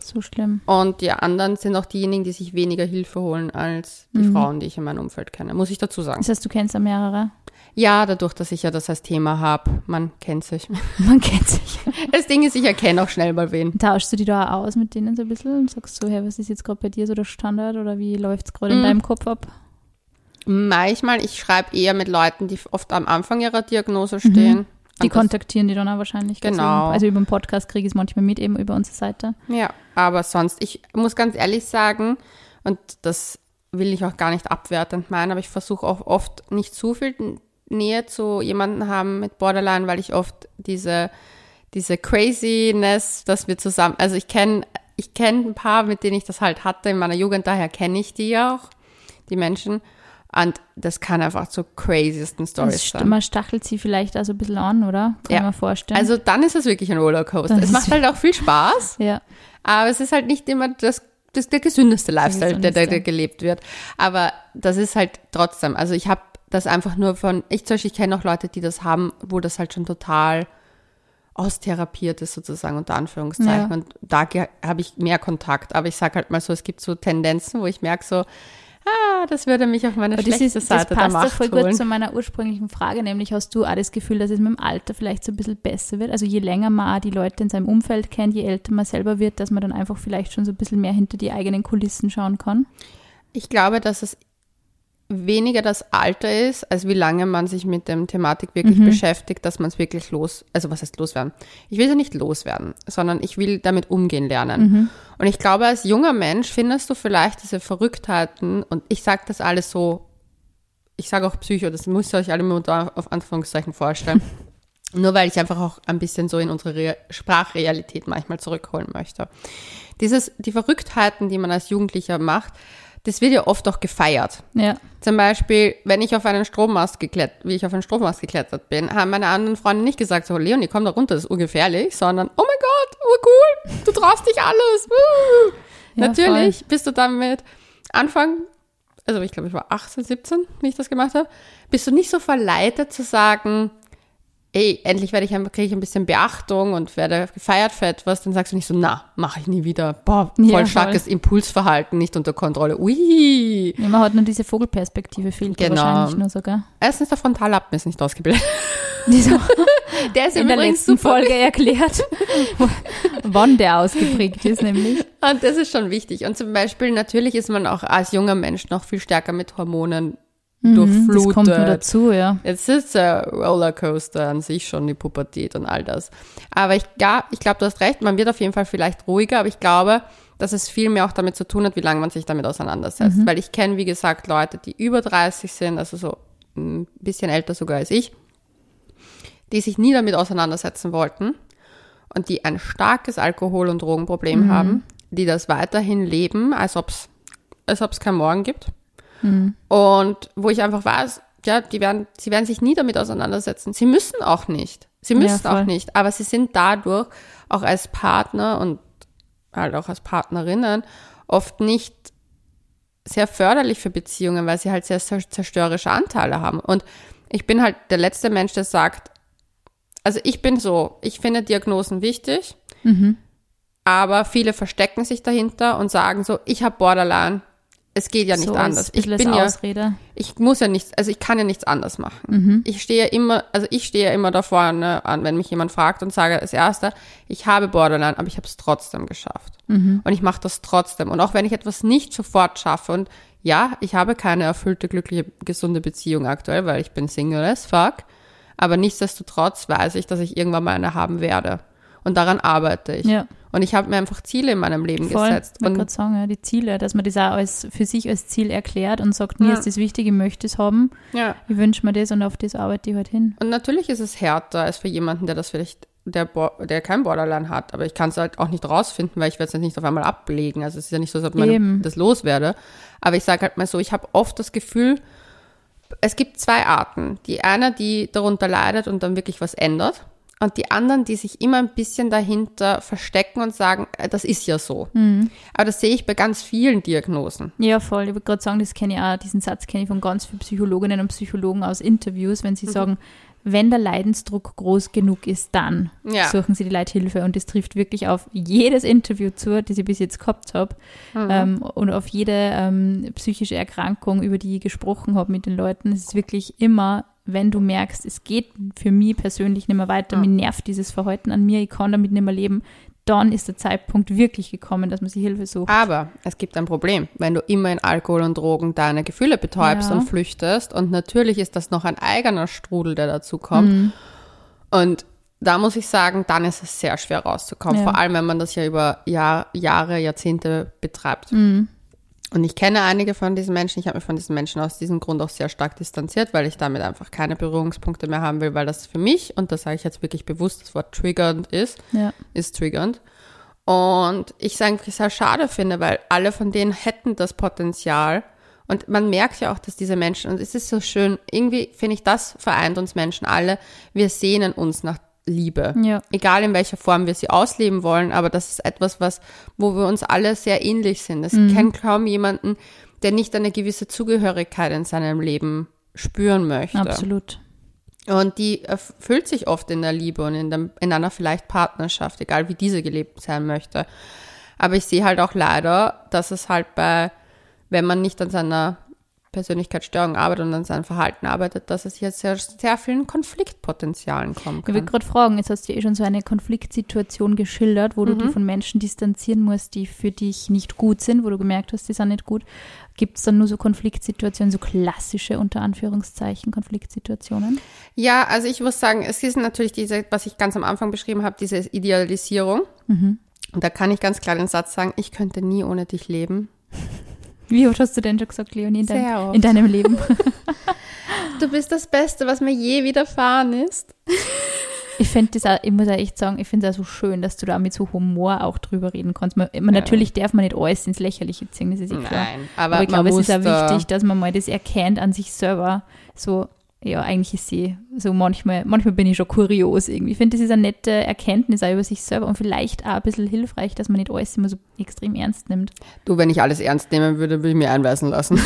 So schlimm. Und die anderen sind auch diejenigen, die sich weniger Hilfe holen als die mhm. Frauen, die ich in meinem Umfeld kenne, muss ich dazu sagen. Das heißt, du kennst da mehrere? Ja, dadurch, dass ich ja das als Thema habe. Man kennt sich. Man kennt sich. Das Ding ist, ich erkenne auch schnell mal wen. Tauschst du die da aus mit denen so ein bisschen und sagst so, hey, was ist jetzt gerade bei dir so der Standard oder wie läuft es gerade in mm. deinem Kopf ab? Manchmal, ich schreibe eher mit Leuten, die oft am Anfang ihrer Diagnose mhm. stehen. Mhm. Die kontaktieren die dann auch wahrscheinlich. Genau. Also über den Podcast kriege ich es manchmal mit, eben über unsere Seite. Ja, aber sonst, ich muss ganz ehrlich sagen, und das will ich auch gar nicht abwertend meinen, aber ich versuche auch oft nicht zu viel Nähe zu jemandem haben mit Borderline, weil ich oft diese, diese Craziness, dass wir zusammen, also ich kenne ich kenne ein paar, mit denen ich das halt hatte in meiner Jugend, daher kenne ich die auch, die Menschen. Und das kann einfach zu craziesten Stories sein. Man stachelt sie vielleicht also ein bisschen an, oder? Kann ja. man vorstellen. Also dann ist es wirklich ein Rollercoaster. Das es macht halt auch viel Spaß. ja. Aber es ist halt nicht immer das, das der gesündeste Lifestyle, der, der, der gelebt wird. Aber das ist halt trotzdem. Also ich habe das einfach nur von, ich zum Beispiel kenne auch Leute, die das haben, wo das halt schon total austherapiert ist sozusagen unter Anführungszeichen. Ja. Und da habe ich mehr Kontakt. Aber ich sage halt mal so, es gibt so Tendenzen, wo ich merke so, ah, das würde mich auf meine schlechte ist, Seite das passt Macht voll holen. gut zu meiner ursprünglichen Frage, nämlich hast du auch das Gefühl, dass es mit dem Alter vielleicht so ein bisschen besser wird? Also je länger man die Leute in seinem Umfeld kennt, je älter man selber wird, dass man dann einfach vielleicht schon so ein bisschen mehr hinter die eigenen Kulissen schauen kann? Ich glaube, dass es weniger das Alter ist, als wie lange man sich mit dem Thematik wirklich mhm. beschäftigt, dass man es wirklich los, also was heißt loswerden? Ich will ja nicht loswerden, sondern ich will damit umgehen lernen. Mhm. Und ich glaube, als junger Mensch findest du vielleicht diese Verrücktheiten und ich sage das alles so, ich sage auch Psycho, das müsst ihr euch alle mal auf Anführungszeichen vorstellen. Nur weil ich einfach auch ein bisschen so in unsere Re Sprachrealität manchmal zurückholen möchte. Dieses, die Verrücktheiten, die man als Jugendlicher macht, das wird ja oft auch gefeiert. Ja. Zum Beispiel, wenn ich auf einen Strommast geklettert, wie ich auf einen Strommast geklettert bin, haben meine anderen Freunde nicht gesagt, so, Leonie, komm da runter, das ist urgefährlich, sondern, oh mein Gott, urcool, du traust dich alles. Ja, Natürlich bist du dann mit Anfang, also ich glaube, ich war 18, 17, wie ich das gemacht habe, bist du nicht so verleitet zu sagen, ey, endlich werde ich ein, kriege ich ein bisschen Beachtung und werde gefeiert für etwas, dann sagst du nicht so, na, mache ich nie wieder. Boah, voll Ja, voll. starkes Impulsverhalten, nicht unter Kontrolle. Ui. Ja, man hat nur diese Vogelperspektive, fehlt dir Genau. wahrscheinlich nur sogar. Erstens, der Frontallappen ist nicht ausgebildet. Dieser Der ist in der letzten. Folge erklärt, wann der ausgeprägt ist, nämlich. Und das ist schon wichtig. Und zum Beispiel, natürlich ist man auch als junger Mensch noch viel stärker mit Hormonen durchflutet. Mhm, Das kommt nur dazu, ja. Jetzt ist der Rollercoaster an sich schon die Pubertät und all das. Aber ich, ja, ich glaube, du hast recht, man wird auf jeden Fall vielleicht ruhiger, aber ich glaube, dass es viel mehr auch damit zu tun hat, wie lange man sich damit auseinandersetzt. Weil ich kenne, wie gesagt, Leute, die über 30 sind, also so ein bisschen älter sogar als ich, die sich nie damit auseinandersetzen wollten und die ein starkes Alkohol- und Drogenproblem haben, die das weiterhin leben, als ob es als ob's kein Morgen gibt. Und wo ich einfach weiß, ja, die werden, sie werden sich nie damit auseinandersetzen. Sie müssen auch nicht. Sie Ja, müssen voll. auch nicht. Aber sie sind dadurch auch als Partner und halt auch als Partnerinnen oft nicht sehr förderlich für Beziehungen, weil sie halt sehr zer- zerstörerische Anteile haben. Und ich bin halt der letzte Mensch, der sagt, also ich bin so, ich finde Diagnosen wichtig, aber viele verstecken sich dahinter und sagen so, ich habe Borderline, es geht ja nicht so anders. Ich bin ja, Ausrede. ich muss ja nichts, also ich kann ja nichts anders machen. Mhm. Ich stehe immer, also ich stehe immer da vorne an, wenn mich jemand fragt und sage als Erster, ich habe Borderline, aber ich habe es trotzdem geschafft. Mhm. Und ich mache das trotzdem. Und auch wenn ich etwas nicht sofort schaffe und ja, ich habe keine erfüllte, glückliche, gesunde Beziehung aktuell, weil ich bin Single as fuck. Aber nichtsdestotrotz weiß ich, dass ich irgendwann mal eine haben werde. Und daran arbeite ich. Ja. Und ich habe mir einfach Ziele in meinem Leben Voll, gesetzt. ich gerade sagen, ja, die Ziele, dass man das auch als, für sich als Ziel erklärt und sagt, mir Ja. ist das wichtig, ich möchte es haben, ja. ich wünsche mir das und auf das arbeite ich halt hin. Und natürlich ist es härter als für jemanden, der das vielleicht, der, der kein Borderline hat. Aber ich kann es halt auch nicht rausfinden, weil ich werde es jetzt nicht auf einmal ablegen. Also es ist ja nicht so, man Eben. das loswerde. Aber ich sage halt mal so, ich habe oft das Gefühl, es gibt zwei Arten. Die eine, die darunter leidet und dann wirklich was ändert. Und die anderen, die sich immer ein bisschen dahinter verstecken und sagen, äh, das ist ja so. Aber das sehe ich bei ganz vielen Diagnosen. Ja, voll. Ich wollte gerade sagen, das kenne ich auch, diesen Satz kenne ich von ganz vielen Psychologinnen und Psychologen aus Interviews, wenn sie Mhm. sagen, wenn der Leidensdruck groß genug ist, dann Ja. suchen sie die Leute Hilfe. Und das trifft wirklich auf jedes Interview zu, das ich bis jetzt gehabt habe. Mhm. Ähm, und auf jede ähm, psychische Erkrankung, über die ich gesprochen habe mit den Leuten. Es ist wirklich immer, wenn du merkst, es geht für mich persönlich nicht mehr weiter, Ja. mir nervt dieses Verhalten an mir, ich kann damit nicht mehr leben, dann ist der Zeitpunkt wirklich gekommen, dass man sich Hilfe sucht. Aber es gibt ein Problem, wenn du immer in Alkohol und Drogen deine Gefühle betäubst Ja. und flüchtest. Und natürlich ist das noch ein eigener Strudel, der dazu kommt. Mhm. Und da muss ich sagen, dann ist es sehr schwer rauszukommen. Ja. Vor allem, wenn man das ja über Jahr, Jahre, Jahrzehnte betreibt. Mhm. Und ich kenne einige von diesen Menschen. Ich habe mich von diesen Menschen aus diesem Grund auch sehr stark distanziert, weil ich damit einfach keine Berührungspunkte mehr haben will, weil das für mich, und das sage ich jetzt wirklich bewusst, das Wort triggernd ist, Ja. ist triggernd. Und ich es eigentlich sehr schade finde, weil alle von denen hätten das Potenzial. Und man merkt ja auch, dass diese Menschen, und es ist so schön, irgendwie finde ich, das vereint uns Menschen alle. Wir sehnen uns nach Liebe. Ja. Egal in welcher Form wir sie ausleben wollen, aber das ist etwas, was, wo wir uns alle sehr ähnlich sind. Es kennt kaum jemanden, der nicht eine gewisse Zugehörigkeit in seinem Leben spüren möchte. Absolut. Und die erfüllt sich oft in der Liebe und in, dem, in einer vielleicht Partnerschaft, egal wie diese gelebt sein möchte. Aber ich sehe halt auch leider, dass es halt bei, wenn man nicht an seiner Persönlichkeitsstörung arbeitet und an seinem Verhalten arbeitet, dass es jetzt sehr, sehr vielen Konfliktpotenzialen kommen Ich will gerade fragen, jetzt hast du ja eh schon so eine Konfliktsituation geschildert, wo du Mhm. dich von Menschen distanzieren musst, die für dich nicht gut sind, wo du gemerkt hast, die sind nicht gut. Gibt es dann nur so Konfliktsituationen, so klassische unter Anführungszeichen Konfliktsituationen? Ja, also ich muss sagen, es ist natürlich diese, was ich ganz am Anfang beschrieben habe, diese Idealisierung. Mhm. Und da kann ich ganz klar den Satz sagen, ich könnte nie ohne dich leben. Wie oft hast du denn schon gesagt, Leonie, in, dein, in deinem Leben? Du bist das Beste, was mir je widerfahren ist. Ich finde das auch, ich muss auch echt sagen, ich finde es auch so schön, dass du da mit so Humor auch drüber reden kannst. Man, man, Ja. Natürlich darf man nicht alles ins Lächerliche ziehen, das ist eh klar. Nein, aber, Aber ich glaube, es ist auch wichtig, dass man mal das erkennt an sich selber. So, ja, eigentlich ist sie so manchmal, manchmal bin ich schon kurios irgendwie. Ich finde, das ist eine nette Erkenntnis auch über sich selber und vielleicht auch ein bisschen hilfreich, dass man nicht alles immer so extrem ernst nimmt. Du, wenn ich alles ernst nehmen würde, würde ich mir einweisen lassen.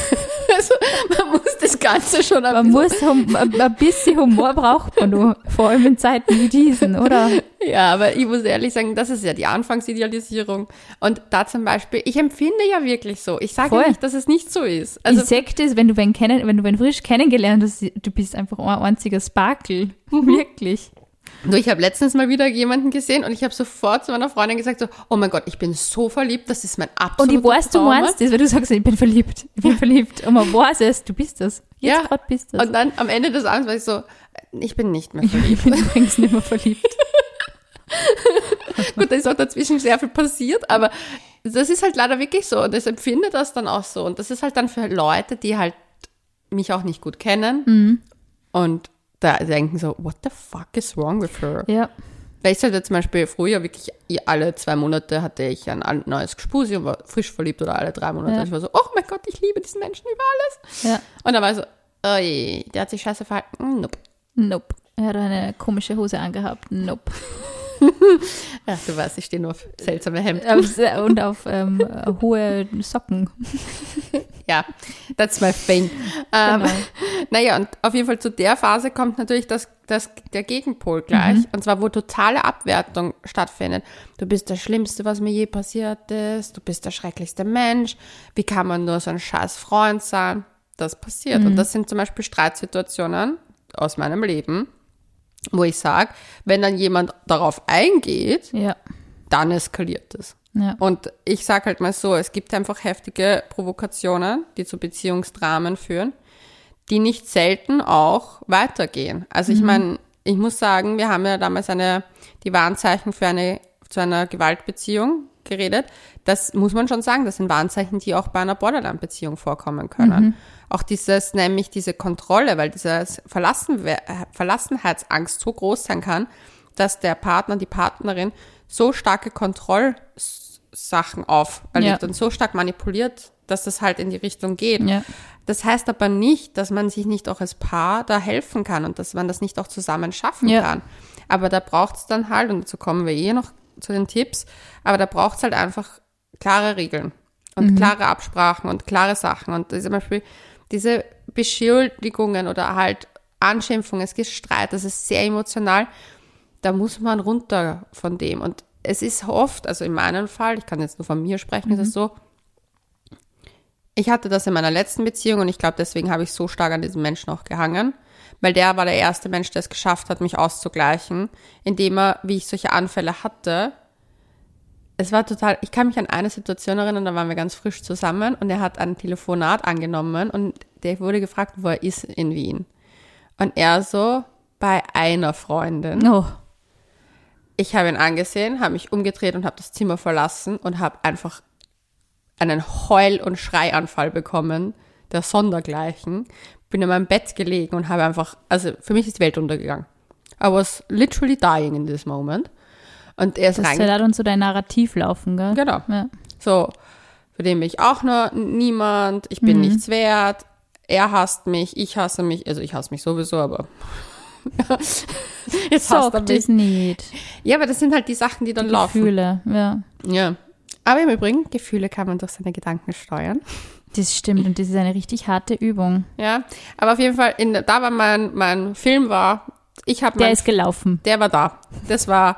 also, man muss das Ganze schon ein Man bisschen- muss, hum- ein bisschen Humor braucht man nur, vor allem in Zeiten wie diesen, oder? Ja, aber ich muss ehrlich sagen, das ist ja die Anfangsidealisierung. Und da zum Beispiel, ich empfinde ja wirklich so. Ich sage Voll. nicht, dass es nicht so ist. Also, ich sag das, wenn du wen kennen, wenn du wen frisch kennengelernt hast, du bist einfach ein einziger Sparkle. Wirklich. Du, ich habe letztens mal wieder jemanden gesehen und ich habe sofort zu meiner Freundin gesagt so, oh mein Gott, ich bin so verliebt, das ist mein Und absoluter ich weiß, du Traum. meinst das, weil du sagst, ich bin verliebt. Ich bin verliebt. Und man weiß es, du bist das. Jetzt Ja. gerade bist du das. Und dann am Ende des Abends war ich so, ich bin nicht mehr verliebt. Ich bin übrigens nicht mehr verliebt. Gut, da ist auch dazwischen sehr viel passiert, aber das ist halt leider wirklich so und ich empfinde das dann auch so. Und das ist halt dann für Leute, die halt mich auch nicht gut kennen Mhm. und da denken so, what the fuck is wrong with her? Ja. Weil ich hatte zum Beispiel früher wirklich alle zwei Monate hatte ich ein neues Gespusi und war frisch verliebt oder alle drei Monate. Ja. Ich war so, oh mein Gott, ich liebe diesen Menschen über alles. Ja. Und dann war ich so, oi, der hat sich scheiße verhalten. Nope. Nope. Er hat eine komische Hose angehabt. Nope. Ja, du weißt, ich stehe nur auf seltsame Hemden. Auf- Und auf ähm, hohe Socken. Ja, that's my thing. Ähm, Genau. Naja, und auf jeden Fall zu der Phase kommt natürlich das, das, der Gegenpol gleich. Mhm. Und zwar, wo totale Abwertung stattfindet. Du bist das Schlimmste, was mir je passiert ist. Du bist der schrecklichste Mensch. Wie kann man nur so ein scheiß Freund sein? Das passiert. Mhm. Und das sind zum Beispiel Streitsituationen aus meinem Leben, wo ich sage, wenn dann jemand darauf eingeht, Ja. dann eskaliert es. Ja. Und ich sage halt mal so, es gibt einfach heftige Provokationen, die zu Beziehungsdramen führen, die nicht selten auch weitergehen. Also ich meine, ich muss sagen, wir haben ja damals eine, die Warnzeichen für eine, zu einer Gewaltbeziehung geredet. Das muss man schon sagen, das sind Warnzeichen, die auch bei einer Borderline-Beziehung vorkommen können. Auch dieses, nämlich diese Kontrolle, weil dieses Verlassen, Verlassenheitsangst so groß sein kann, dass der Partner, die Partnerin so starke Kontrollsachen auferlegt Ja. und so stark manipuliert, dass das halt in die Richtung geht. Ja. Das heißt aber nicht, dass man sich nicht auch als Paar da helfen kann und dass man das nicht auch zusammen schaffen Ja. kann. Aber da braucht es dann halt, und dazu kommen wir eh noch zu den Tipps, aber da braucht es halt einfach klare Regeln und klare Absprachen und klare Sachen. Und zum Beispiel diese Beschuldigungen oder halt Anschimpfungen, es gibt Streit, das ist sehr emotional, da muss man runter von dem. Und es ist oft, also in meinem Fall, ich kann jetzt nur von mir sprechen, ist es so, ich hatte das in meiner letzten Beziehung und ich glaube, deswegen habe ich so stark an diesem Menschen auch gehangen, weil der war der erste Mensch, der es geschafft hat, mich auszugleichen, indem er, wie ich solche Anfälle hatte, es war total, ich kann mich an eine Situation erinnern, da waren wir ganz frisch zusammen und er hat ein Telefonat angenommen und der wurde gefragt, wo er ist in Wien. Und er so, bei einer Freundin. Oh. Ich habe ihn angesehen, habe mich umgedreht und habe das Zimmer verlassen und habe einfach einen Heul- und Schreianfall bekommen, der Sondergleichen. Bin in meinem Bett gelegen und habe einfach, also für mich ist die Welt untergegangen. I was literally dying in this moment. Und er ist Das da dann so dein Narrativ laufen, gell? Genau. Ja. So, für den bin ich auch nur niemand, ich bin nichts wert, er hasst mich, ich hasse mich, also ich hasse mich sowieso, aber jetzt hasst er Sag mich. das nicht. Ja, aber das sind halt die Sachen, die dann laufen. Gefühle, ja. Ja. Aber im Übrigen, Gefühle kann man durch seine Gedanken steuern. Das stimmt und das ist eine richtig harte Übung. Ja. Aber auf jeden Fall, in, da war mein, mein Film war, ich habe Der mein, ist gelaufen. der war da. Das war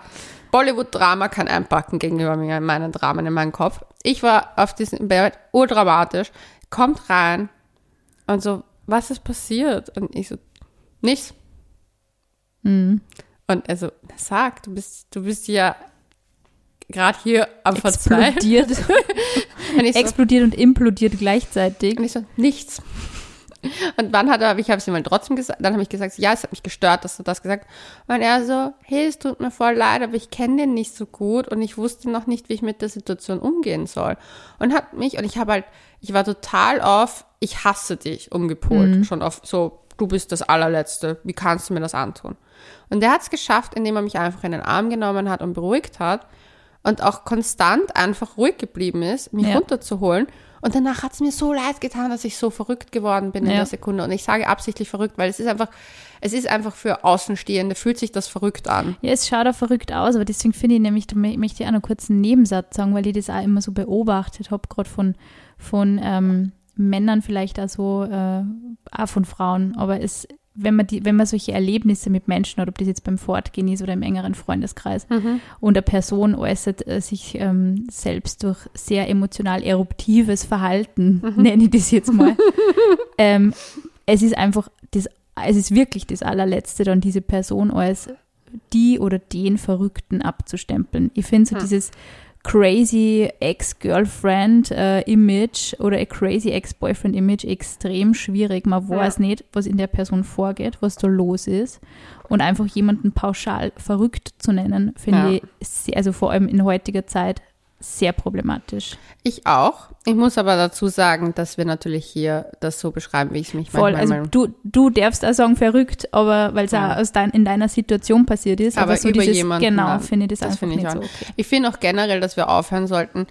Bollywood-Drama kann einpacken gegenüber mir, meinen Dramen in meinem Kopf. Ich war auf diesem Bett urdramatisch, kommt rein und so, was ist passiert? Und ich so, nichts. Mhm. Und er so, sag, du bist, du bist ja gerade hier am Verzweifeln. Explodiert. Und so, Explodiert und implodiert gleichzeitig. Und ich so, nichts. Und wann hat er, ich habe es ihm mal trotzdem gesagt, dann habe ich gesagt, ja, es hat mich gestört, dass du das gesagt hast. Und er so, hey, es tut mir voll leid, aber ich kenne den nicht so gut und ich wusste noch nicht, wie ich mit der Situation umgehen soll. Und hat mich, und ich habe halt, ich war total auf, ich hasse dich umgepolt, schon auf so, du bist das allerletzte, wie kannst du mir das antun? Und der hat es geschafft, indem er mich einfach in den Arm genommen hat und beruhigt hat und auch konstant einfach ruhig geblieben ist, mich Ja. runterzuholen. Und danach hat es mir so leid getan, dass ich so verrückt geworden bin in Ja. der Sekunde. Und ich sage absichtlich verrückt, weil es ist einfach, es ist einfach für Außenstehende, fühlt sich das verrückt an. Ja, es schaut auch verrückt aus, aber deswegen finde ich nämlich, da mö- möchte ich auch noch kurz einen Nebensatz sagen, weil ich das auch immer so beobachtet habe, gerade von, von ähm, Männern vielleicht auch so, äh, auch von Frauen. Aber es, wenn man die, wenn man solche Erlebnisse mit Menschen hat, ob das jetzt beim Fortgehen ist oder im engeren Freundeskreis, und eine Person äußert äh, sich ähm, selbst durch sehr emotional eruptives Verhalten, nenne ich das jetzt mal. ähm, es ist einfach das, es ist wirklich das allerletzte, dann diese Person als die oder den Verrückten abzustempeln. Ich finde so dieses crazy Ex-Girlfriend-Image oder a crazy Ex-Boyfriend-Image extrem schwierig. Man Ja. weiß nicht, was in der Person vorgeht, was da los ist. Und einfach jemanden pauschal verrückt zu nennen, finde Ja. ich, also vor allem in heutiger Zeit, sehr problematisch. Ich auch. Ich muss aber dazu sagen, dass wir natürlich hier das so beschreiben, wie ich es mich Voll, manchmal also du, du darfst auch sagen verrückt, aber weil es Ja. auch aus dein, in deiner Situation passiert ist. Aber Aber, so über dieses, jemanden genau, finde ich das, Das einfach finde ich nicht auch. so okay. Ich finde auch generell, dass wir aufhören sollten,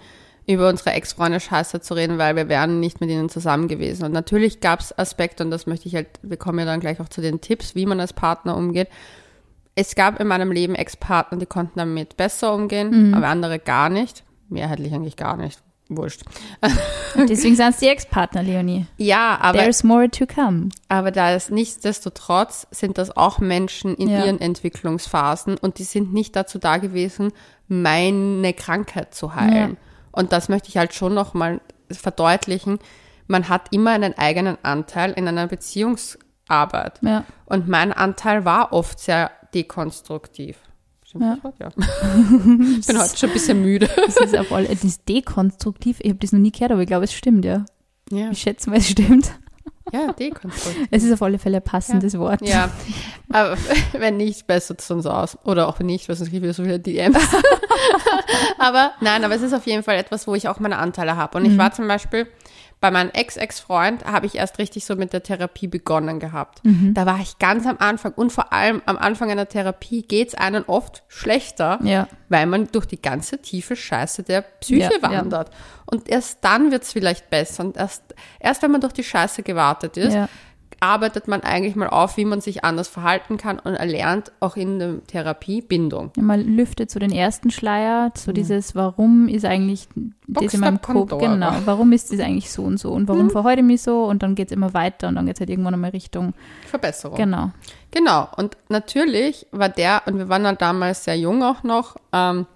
über unsere Ex-Freunde scheiße zu reden, weil wir wären nicht mit ihnen zusammen gewesen. Und natürlich gab es Aspekte, und das möchte ich halt, wir kommen ja dann gleich auch zu den Tipps, wie man als Partner umgeht. Es gab in meinem Leben Ex-Partner, die konnten damit besser umgehen, Mhm. aber andere gar nicht. Mehrheitlich eigentlich gar nicht. Wurscht. Deswegen sind es die Ex-Partner, Leonie. Ja, aber There's more to come. Aber da ist nichtsdestotrotz sind das auch Menschen in Ja. ihren Entwicklungsphasen und die sind nicht dazu da gewesen, meine Krankheit zu heilen. Ja. Und das möchte ich halt schon nochmal verdeutlichen. Man hat immer einen eigenen Anteil in einer Beziehungsarbeit. Ja. Und mein Anteil war oft sehr dekonstruktiv. Stimmt Ja. das Wort? Ja. ich bin heute schon ein bisschen müde. Das ist auf alle, das ist dekonstruktiv. Ich habe das noch nie gehört, aber ich glaube, es stimmt, ja. Ja, Ich schätze mal, es stimmt. ja dekonstruktiv. Es ist auf alle Fälle ein passendes Wort. Ja, aber wenn nicht, bessert es uns aus. Oder auch nicht, weil sonst kriegen wir so viele DMs. aber nein, aber es ist auf jeden Fall etwas, wo ich auch meine Anteile habe. Und ich war zum Beispiel bei meinem Ex-Ex-Freund, habe ich erst richtig so mit der Therapie begonnen gehabt. Da war ich ganz am Anfang und vor allem am Anfang einer Therapie geht es einem oft schlechter, Ja. weil man durch die ganze tiefe Scheiße der Psyche Ja, ja. wandert. Und erst dann wird es vielleicht besser. Und erst, erst wenn man durch die Scheiße gewartet ist, Ja. Arbeitet man eigentlich mal auf, wie man sich anders verhalten kann und erlernt auch in der Therapie Bindung. Ja, Man lüftet so den ersten Schleier, so dieses, warum ist eigentlich das in meinem Kopf, genau, warum ist das eigentlich so und so und warum verhalte ich mich so und dann geht es immer weiter und dann geht es halt irgendwann einmal Richtung, Verbesserung. genau. Genau. Und natürlich war der, und wir waren dann damals sehr jung auch noch, ähm,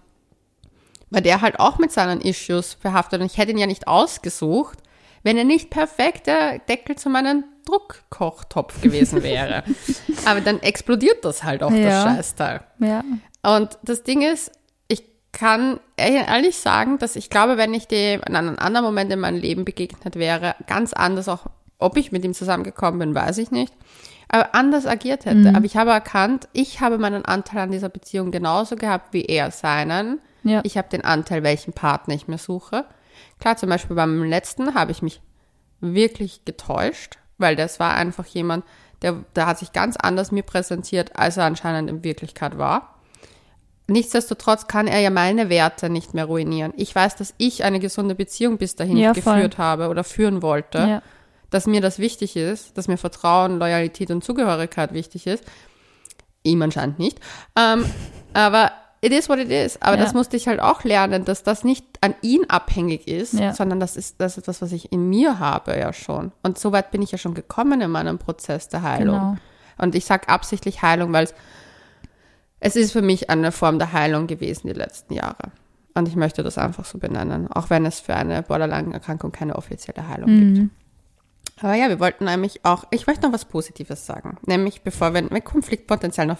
war der halt auch mit seinen Issues verhaftet. Und ich hätte ihn ja nicht ausgesucht, wenn er nicht perfekt der Deckel zu meinem Druckkochtopf gewesen wäre. Aber dann explodiert das halt auch, das Ja. Scheißteil. Ja, Und das Ding ist, ich kann ehrlich sagen, dass ich glaube, wenn ich dem in einem anderen Moment in meinem Leben begegnet wäre, ganz anders auch, ob ich mit ihm zusammengekommen bin, weiß ich nicht, aber anders agiert hätte. Aber ich habe erkannt, ich habe meinen Anteil an dieser Beziehung genauso gehabt wie er seinen. Ja. Ich habe den Anteil, welchen Partner ich mir suche. Klar, zum Beispiel beim letzten habe ich mich wirklich getäuscht, weil das war einfach jemand, der, der hat sich ganz anders mir präsentiert, als er anscheinend in Wirklichkeit war. Nichtsdestotrotz kann er ja meine Werte nicht mehr ruinieren. Ich weiß, dass ich eine gesunde Beziehung bis dahin Ja, geführt habe oder führen wollte, ja, dass mir das wichtig ist, dass mir Vertrauen, Loyalität und Zugehörigkeit wichtig ist. Ihm anscheinend nicht. Ähm, aber it is what it is. Aber Ja. das musste ich halt auch lernen, dass das nicht an ihn abhängig ist, Ja. sondern das ist, das ist etwas, was ich in mir habe ja schon. Und so weit bin ich ja schon gekommen in meinem Prozess der Heilung. Genau. Und ich sage absichtlich Heilung, weil es, es ist für mich eine Form der Heilung gewesen die letzten Jahre. Und ich möchte das einfach so benennen, auch wenn es für eine Borderline-Erkrankung keine offizielle Heilung gibt. Mhm. Aber ja, wir wollten nämlich auch, ich möchte noch was Positives sagen. Nämlich, bevor wir mit Konfliktpotenzial noch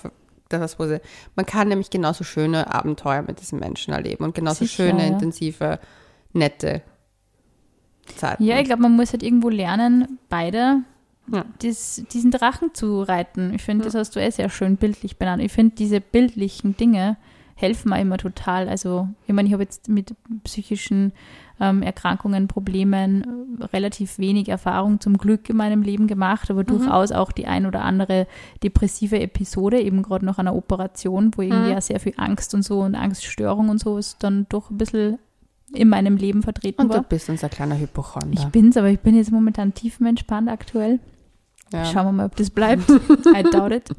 das was Positives. Man kann nämlich genauso schöne Abenteuer mit diesen Menschen erleben und genauso Sicher, schöne, ja. intensive, nette Zeiten. Ja, ich glaube, man muss halt irgendwo lernen, beide Ja. dies, diesen Drachen zu reiten. Ich finde, das hast du eh sehr schön bildlich benannt. Ich finde, diese bildlichen Dinge helfen mir immer total. Also, ich meine, ich habe jetzt mit psychischen ähm, Erkrankungen, Problemen äh, relativ wenig Erfahrung zum Glück in meinem Leben gemacht, aber mhm. durchaus auch die ein oder andere depressive Episode, eben gerade nach einer Operation, wo irgendwie mhm. ja sehr viel Angst und so und Angststörung und so ist dann doch ein bisschen in meinem Leben vertreten und war. Und du bist unser kleiner Hypochonder. Ich bin's, aber ich bin jetzt momentan tiefenentspannt aktuell. Ja. Schauen wir mal, ob das bleibt. I doubt it.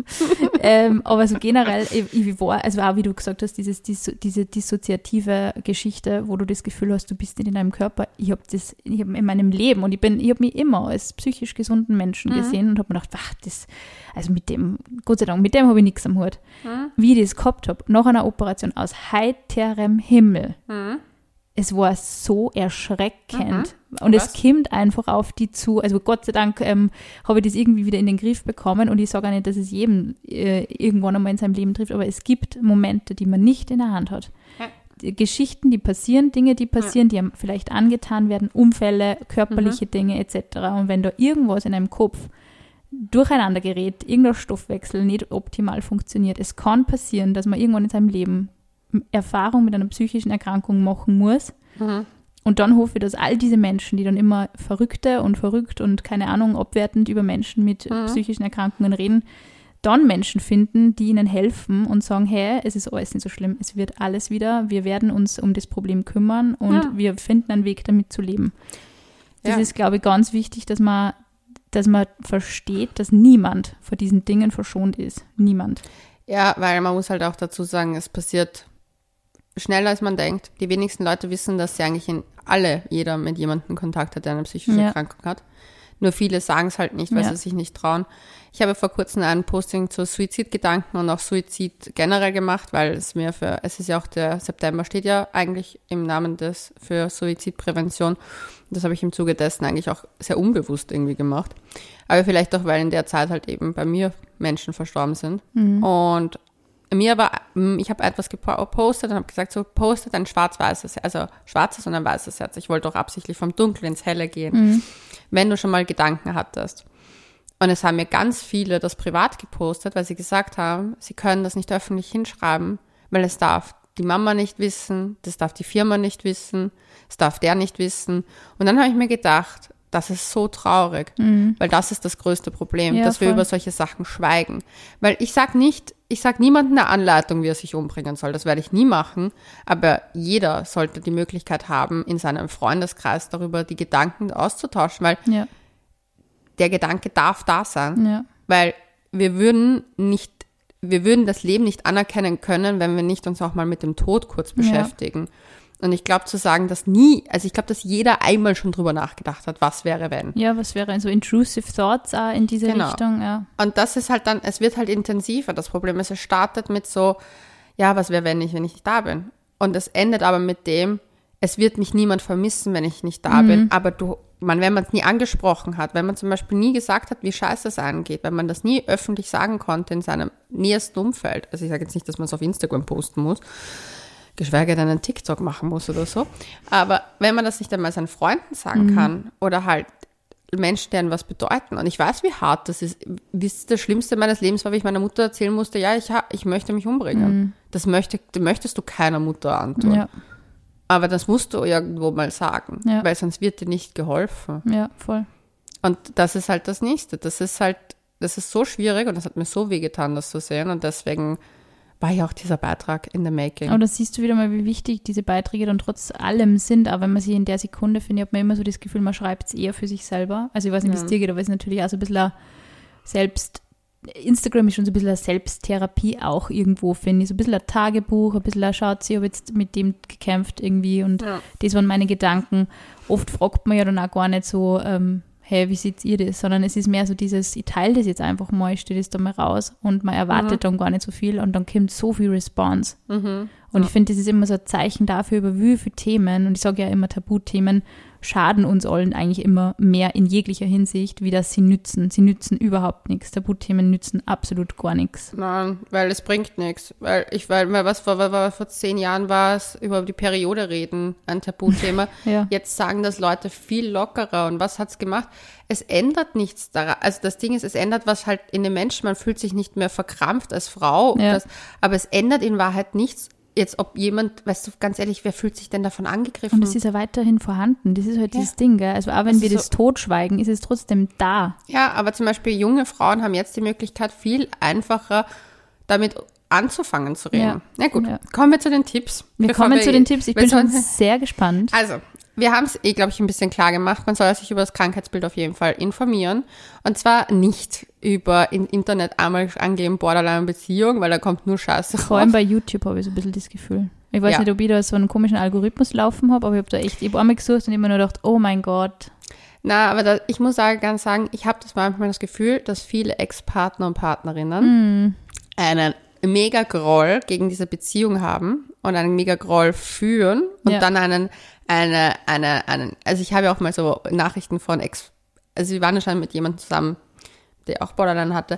ähm, aber so generell, ich, ich war, also auch wie du gesagt hast, dieses, diese, dissoziative Geschichte, wo du das Gefühl hast, du bist nicht in deinem Körper. Ich habe das, ich habe in meinem Leben und ich bin, ich habe mich immer als psychisch gesunden Menschen mhm. gesehen und habe mir gedacht, ach, das, also mit dem, Gott sei Dank, mit dem habe ich nichts am Hut. Mhm. Wie ich das gehabt habe, nach einer Operation aus heiterem Himmel. Mhm es war so erschreckend. Und Was? es kommt einfach auf die zu. Also Gott sei Dank ähm, habe ich das irgendwie wieder in den Griff bekommen und ich sage auch nicht, dass es jedem äh, irgendwann einmal in seinem Leben trifft, aber es gibt Momente, die man nicht in der Hand hat. Ja. Geschichten, die passieren, Dinge, die passieren, ja. die vielleicht angetan werden, Unfälle, körperliche mhm. Dinge etc. Und wenn da irgendwas in einem Kopf durcheinander gerät, irgendein Stoffwechsel nicht optimal funktioniert, es kann passieren, dass man irgendwann in seinem Leben Erfahrung mit einer psychischen Erkrankung machen muss. Mhm. Und dann hoffe ich, dass all diese Menschen, die dann immer verrückte und verrückt und keine Ahnung, abwertend über Menschen mit mhm. psychischen Erkrankungen reden, dann Menschen finden, die ihnen helfen und sagen, hey, es ist alles nicht so schlimm, es wird alles wieder, wir werden uns um das Problem kümmern und ja. wir finden einen Weg, damit zu leben. Das ja. ist, glaube ich, ganz wichtig, dass man, dass man versteht, dass niemand vor diesen Dingen verschont ist. Niemand. Ja, weil man muss halt auch dazu sagen, es passiert schneller als man denkt. Die wenigsten Leute wissen, dass sie eigentlich in alle, jeder mit jemandem Kontakt hat, der eine psychische ja. Erkrankung hat. Nur viele sagen es halt nicht, weil ja. sie sich nicht trauen. Ich habe vor kurzem ein Posting zu Suizidgedanken und auch Suizid generell gemacht, weil es mir für, es ist ja auch der September steht ja eigentlich im Namen des für Suizidprävention. Das habe ich im Zuge dessen eigentlich auch sehr unbewusst irgendwie gemacht. Aber vielleicht auch, weil in der Zeit halt eben bei mir Menschen verstorben sind. Mhm. Und mir war, hm, ich habe etwas gepostet und habe gesagt, so postet ein schwarz-weißes, also schwarzes und ein weißes Herz. Ich wollte auch absichtlich vom Dunkel ins Helle gehen, mhm. wenn du schon mal Gedanken hattest. Und es haben mir ganz viele das privat gepostet, weil sie gesagt haben, sie können das nicht öffentlich hinschreiben, weil es darf die Mama nicht wissen, das darf die Firma nicht wissen, es darf der nicht wissen. Und dann habe ich mir gedacht, das ist so traurig, mhm. weil das ist das größte Problem, ja, dass voll. wir über solche Sachen schweigen. Weil ich sage nicht, ich sage niemandem eine Anleitung, wie er sich umbringen soll. Das werde ich nie machen. Aber jeder sollte die Möglichkeit haben, in seinem Freundeskreis darüber die Gedanken auszutauschen, weil ja. der Gedanke darf da sein. Ja. Weil wir würden nicht, wir würden das Leben nicht anerkennen können, wenn wir nicht uns auch mal mit dem Tod kurz beschäftigen. Und ich glaube zu sagen, dass nie, also ich glaube, dass jeder einmal schon drüber nachgedacht hat, was wäre, wenn. Ja, was wäre so intrusive Thoughts auch in diese genau. Richtung, ja. Und das ist halt dann, es wird halt intensiver. Das Problem ist, es startet mit so, ja, was wäre, wenn ich, wenn ich nicht da bin? Und es endet aber mit dem, es wird mich niemand vermissen, wenn ich nicht da mhm. bin. Aber du, man, wenn man es nie angesprochen hat, wenn man zum Beispiel nie gesagt hat, wie scheiße es angeht, wenn man das nie öffentlich sagen konnte in seinem nächsten Umfeld, also ich sage jetzt nicht, dass man es auf Instagram posten muss, geschweige denn einen TikTok machen muss oder so. Aber wenn man das nicht einmal seinen Freunden sagen mhm. kann oder halt Menschen, deren was bedeuten. Und ich weiß, wie hart das ist. Wisst das Schlimmste meines Lebens war, wie ich meiner Mutter erzählen musste, ja, ich, ich möchte mich umbringen. Mhm. Das möchte, möchtest du keiner Mutter antun. Ja. Aber das musst du irgendwo mal sagen, ja. weil sonst wird dir nicht geholfen. Ja, voll. Und das ist halt das Nächste. Das ist halt, das ist so schwierig und das hat mir so wehgetan, das zu sehen. Und deswegen war ja auch dieser Beitrag in the making. Aber da siehst du wieder mal, wie wichtig diese Beiträge dann trotz allem sind. Aber wenn man sie in der Sekunde finde, hat man immer so das Gefühl, man schreibt es eher für sich selber. Also ich weiß nicht, wie es dir geht, aber es ist natürlich auch so ein bisschen selbst. Instagram ist schon so ein bisschen eine Selbsttherapie auch irgendwo, finde ich. So ein bisschen ein Tagebuch, ein bisschen ein schaut sie, habe jetzt mit dem gekämpft irgendwie und ja. das waren meine Gedanken. Oft fragt man ja dann auch gar nicht so, ähm, hey, wie seht ihr das? Sondern es ist mehr so dieses, ich teile das jetzt einfach mal, ich stehe das da mal raus und man erwartet mhm. dann gar nicht so viel und dann kommt so viel Response. Mhm. Und ja. ich finde, das ist immer so ein Zeichen dafür, über wie viele Themen, und ich sage ja immer Tabuthemen, schaden uns allen eigentlich immer mehr in jeglicher Hinsicht, wie das sie nützen. Sie nützen überhaupt nichts. Tabuthemen nützen absolut gar nichts. Nein, weil es bringt nichts. Weil ich, weil, was vor, weil vor zehn Jahren war es über die Periode reden, ein Tabuthema. ja. Jetzt sagen das Leute viel lockerer. Und was hat's gemacht? Es ändert nichts daran. Also das Ding ist, es ändert was halt in den Menschen. Man fühlt sich nicht mehr verkrampft als Frau. Ja. Das, aber es ändert in Wahrheit nichts jetzt, ob jemand, weißt du, ganz ehrlich, wer fühlt sich denn davon angegriffen? Und es ist ja weiterhin vorhanden. Das ist halt Ja. dieses Ding, gell? Also auch wenn Also wir so- das totschweigen, ist es trotzdem da. Ja, aber zum Beispiel junge Frauen haben jetzt die Möglichkeit, viel einfacher damit anzufangen zu reden. Ja. Na gut, Ja. kommen wir zu den Tipps. Wir kommen zu den Tipps. Ich bin schon sehr gespannt. Also, wir haben es eh, glaube ich, ein bisschen klar gemacht. Man soll sich über das Krankheitsbild auf jeden Fall informieren. Und zwar nicht über im Internet einmal angeben Borderline-Beziehung, weil da kommt nur Scheiße Vor allem raus. bei YouTube habe ich so ein bisschen das Gefühl. Ich weiß Ja. nicht, ob ich da so einen komischen Algorithmus laufen habe, aber ich habe da echt, ich habe einmal gesucht und immer nur gedacht, oh mein Gott. Na, aber da, ich muss sagen, ganz sagen, ich habe das manchmal das Gefühl, dass viele Ex-Partner und Partnerinnen Hm. einen mega Groll gegen diese Beziehung haben und einen mega Groll führen und Ja. dann einen, eine, eine, einen, also ich habe ja auch mal so Nachrichten von Ex, also wir waren ja schon mit jemandem zusammen, der auch Borderline hatte.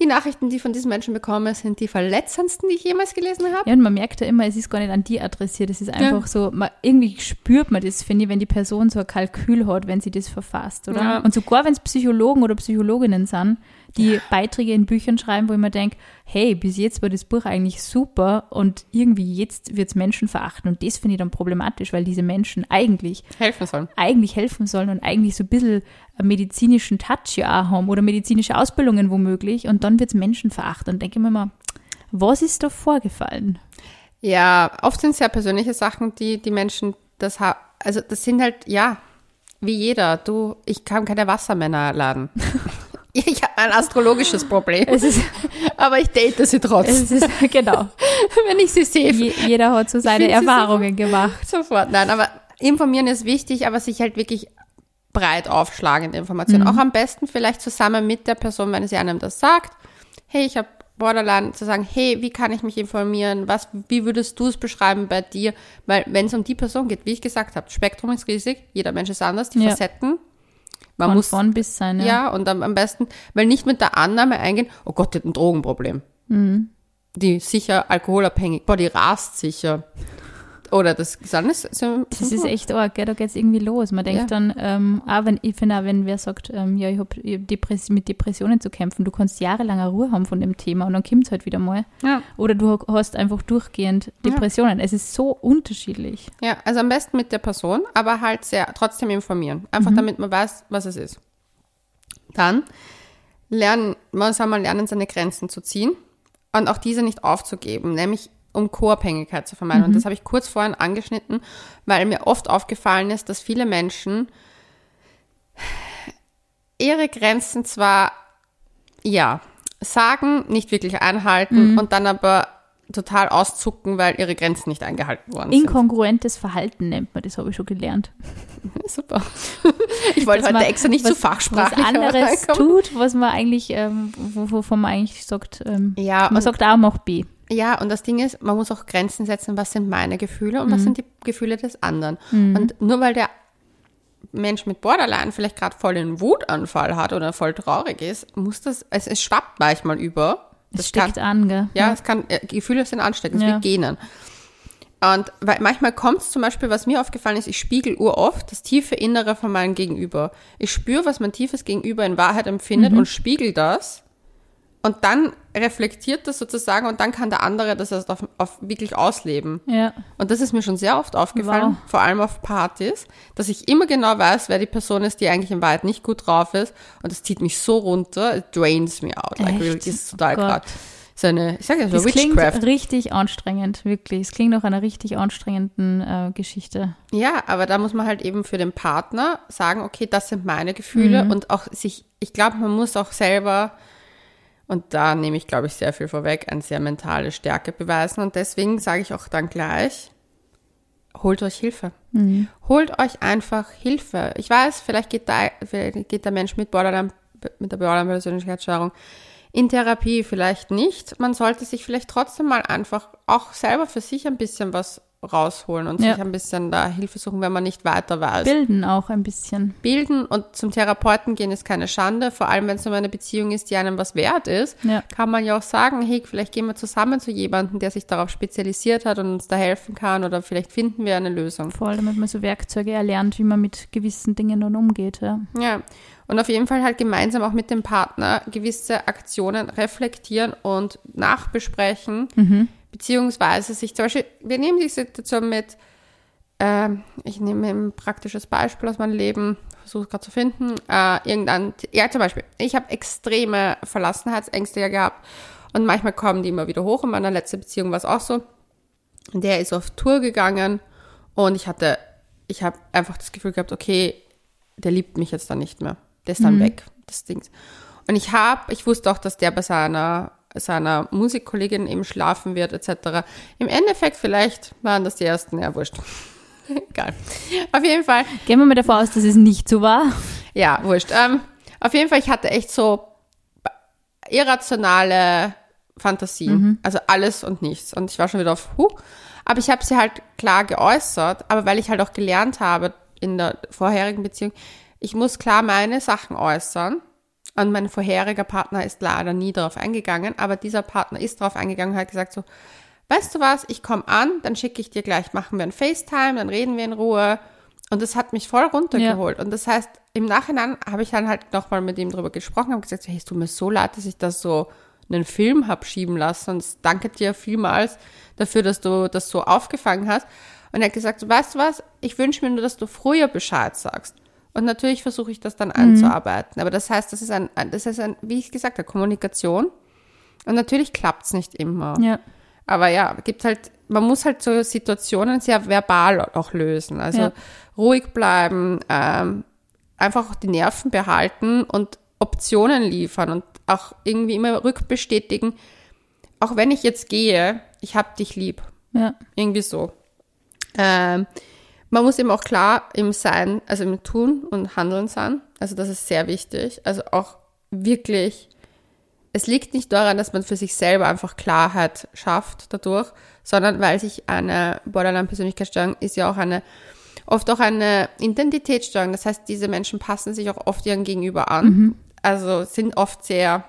Die Nachrichten, die ich von diesen Menschen bekomme, sind die verletzendsten, die ich jemals gelesen habe. Ja, und man merkt ja immer, es ist gar nicht an die adressiert. Es ist einfach so, man, irgendwie spürt man das, finde ich, wenn die Person so ein Kalkül hat, wenn sie das verfasst, oder? Ja. Und sogar wenn es Psychologen oder Psychologinnen sind, die Beiträge in Büchern schreiben, wo ich mir denke, hey, bis jetzt war das Buch eigentlich super und irgendwie jetzt wird es Menschen verachten. Und das finde ich dann problematisch, weil diese Menschen eigentlich Helfen sollen. eigentlich helfen sollen und eigentlich so ein bisschen medizinischen Touch ja auch haben oder medizinische Ausbildungen womöglich und dann wird es Menschen verachten. Und denke ich mir mal, was ist da vorgefallen? Ja, oft sind es ja persönliche Sachen, die die Menschen das haben. Also das sind halt, ja, wie jeder. Du, ich kann keine Wassermänner laden. ich habe ein astrologisches Problem. Ist, aber ich date sie trotzdem. genau. wenn ich sie sehe. Je, jeder hat so seine Erfahrungen gemacht. Sofort. Nein, aber informieren ist wichtig, aber sich halt wirklich breit aufschlagende Informationen. Auch am besten vielleicht zusammen mit der Person, wenn sie einem das sagt. Hey, ich habe Borderline, zu sagen, hey, wie kann ich mich informieren? Was, wie würdest du es beschreiben bei dir? Weil wenn es um die Person geht, wie ich gesagt habe, Spektrum ist riesig, jeder Mensch ist anders, die Ja. Facetten. Man Von muss vorn bis sein. ja, Ja. und am, am besten, weil nicht mit der Annahme eingehen, oh Gott, die hat ein Drogenproblem. Mhm. Die ist sicher alkoholabhängig, boah, die rast sicher. Oder das ist alles. So, Das ist echt arg, gell? da geht's irgendwie los. Man denkt Ja. dann, ähm, auch wenn, ich finde auch, wenn wer sagt, ähm, ja, ich habe Depress mit Depressionen zu kämpfen, du kannst jahrelang eine Ruhe haben von dem Thema und dann kommt's halt wieder mal. Ja. Oder du hast einfach durchgehend Ja. Depressionen. Es ist so unterschiedlich. ja, also am besten mit der Person, aber halt sehr trotzdem informieren. Einfach damit man weiß, was es ist. Dann lernen, man soll mal lernen, seine Grenzen zu ziehen und auch diese nicht aufzugeben, nämlich um Co-Abhängigkeit zu vermeiden. Und das habe ich kurz vorhin angeschnitten, weil mir oft aufgefallen ist, dass viele Menschen ihre Grenzen zwar, ja, sagen, nicht wirklich einhalten und dann aber total auszucken, weil ihre Grenzen nicht eingehalten worden sind. Inkongruentes Verhalten nennt man das, habe ich schon gelernt. Super. Ich wollte heute extra nicht zu was- Fachsprache Was anderes tut, was man eigentlich, ähm, wo- wovon man eigentlich sagt, ähm, Ja, man sagt A, mach B. ja, und das Ding ist, man muss auch Grenzen setzen, was sind meine Gefühle und was sind die Gefühle des anderen. Mhm. Und nur weil der Mensch mit Borderline vielleicht gerade voll den Wutanfall hat oder voll traurig ist, muss das, es, es schwappt manchmal über. Das Das steckt kann, an, gell? ja, es kann, äh, Gefühle sind ansteckend, es Ja. wie Genen. Und weil manchmal kommt es zum Beispiel, was mir aufgefallen ist, ich spiegel uroft das tiefe Innere von meinem Gegenüber. Ich spüre, was mein tiefes Gegenüber in Wahrheit empfindet und spiegel das. Und dann reflektiert das sozusagen und dann kann der andere das erst auf, auf wirklich ausleben. Ja. Und das ist mir schon sehr oft aufgefallen, Wow. vor allem auf Partys, dass ich immer genau weiß, wer die Person ist, die eigentlich in Wahrheit nicht gut drauf ist. Und das zieht mich so runter, it drains me out. Like, Echt? really, das ist total Oh grad. So eine, ich sag so Das klingt Witchcraft. richtig anstrengend, wirklich. Es klingt nach einer richtig anstrengenden äh, Geschichte. Ja, aber da muss man halt eben für den Partner sagen, okay, das sind meine Gefühle Mhm. und auch sich, ich glaube, man muss auch selber, und da nehme ich, glaube ich, sehr viel vorweg, eine sehr mentale Stärke beweisen. Und deswegen sage ich auch dann gleich, holt euch Hilfe. Mhm. Holt euch einfach Hilfe. Ich weiß, vielleicht geht, da, geht der Mensch mit Borderline, mit der Borderline-Persönlichkeitsstörung in Therapie vielleicht nicht. Man sollte sich vielleicht trotzdem mal einfach auch selber für sich ein bisschen was rausholen und Ja. sich ein bisschen da Hilfe suchen, wenn man nicht weiter weiß. Bilden auch ein bisschen. Bilden und zum Therapeuten gehen ist keine Schande, vor allem wenn es um eine Beziehung ist, die einem was wert ist, Ja. kann man ja auch sagen, hey, vielleicht gehen wir zusammen zu jemandem, der sich darauf spezialisiert hat und uns da helfen kann oder vielleicht finden wir eine Lösung. Voll, damit man so Werkzeuge erlernt, wie man mit gewissen Dingen dann umgeht. Ja. Ja, und auf jeden Fall halt gemeinsam auch mit dem Partner gewisse Aktionen reflektieren und nachbesprechen, beziehungsweise sich zum Beispiel, wir nehmen die Situation mit, ähm, ich nehme ein praktisches Beispiel aus meinem Leben, versuche es gerade zu finden, äh, irgendein, ja zum Beispiel, ich habe extreme Verlassenheitsängste ja gehabt und manchmal kommen die immer wieder hoch. In meiner letzten Beziehung war es auch so. Der ist auf Tour gegangen und ich hatte, ich habe einfach das Gefühl gehabt, okay, der liebt mich jetzt dann nicht mehr. Der ist dann Mhm. weg, das Ding. Und ich habe, ich wusste auch, dass der bei seiner, seiner Musikkollegin eben schlafen wird, etc. Im Endeffekt vielleicht waren das die ersten, ja, wurscht. Egal. Auf jeden Fall, Gehen wir mal davon aus, dass es nicht so war. ja, wurscht. Ähm, auf jeden Fall, ich hatte echt so irrationale Fantasien. Also alles und nichts. Und ich war schon wieder auf Huh. Aber ich habe sie halt klar geäußert. Aber weil ich halt auch gelernt habe in der vorherigen Beziehung, ich muss klar meine Sachen äußern. Und mein vorheriger Partner ist leider nie darauf eingegangen. Aber dieser Partner ist darauf eingegangen und hat gesagt so, weißt du was, ich komme an, dann schicke ich dir gleich, machen wir ein FaceTime, dann reden wir in Ruhe. Und das hat mich voll runtergeholt. Und das heißt, im Nachhinein habe ich dann halt nochmal mit ihm drüber gesprochen, habe gesagt, hey, es tut mir so leid, dass ich das so einen Film habe schieben lassen. Und danke dir vielmals dafür, dass du das so aufgefangen hast. Und er hat gesagt, weißt du was, ich wünsche mir nur, dass du früher Bescheid sagst. Und natürlich versuche ich das dann einzuarbeiten. Aber das heißt, das ist ein, ein- das ist ein, wie ich gesagt habe, Kommunikation. Und natürlich klappt es nicht immer. Ja. Aber ja, gibt halt, man muss halt so Situationen sehr verbal auch lösen. Also Ja. ruhig bleiben, ähm, einfach auch die Nerven behalten und Optionen liefern und auch irgendwie immer rückbestätigen. Auch wenn ich jetzt gehe, ich hab dich lieb. Ja. Irgendwie so. Ähm, man muss eben auch klar im Sein, also im Tun und Handeln sein. Also das ist sehr wichtig. Also auch wirklich, es liegt nicht daran, dass man für sich selber einfach Klarheit schafft dadurch, sondern weil sich eine Borderline-Persönlichkeitsstörung ist ja auch eine, oft auch eine Identitätsstörung. Das heißt, diese Menschen passen sich auch oft ihren Gegenüber an. Also sind oft sehr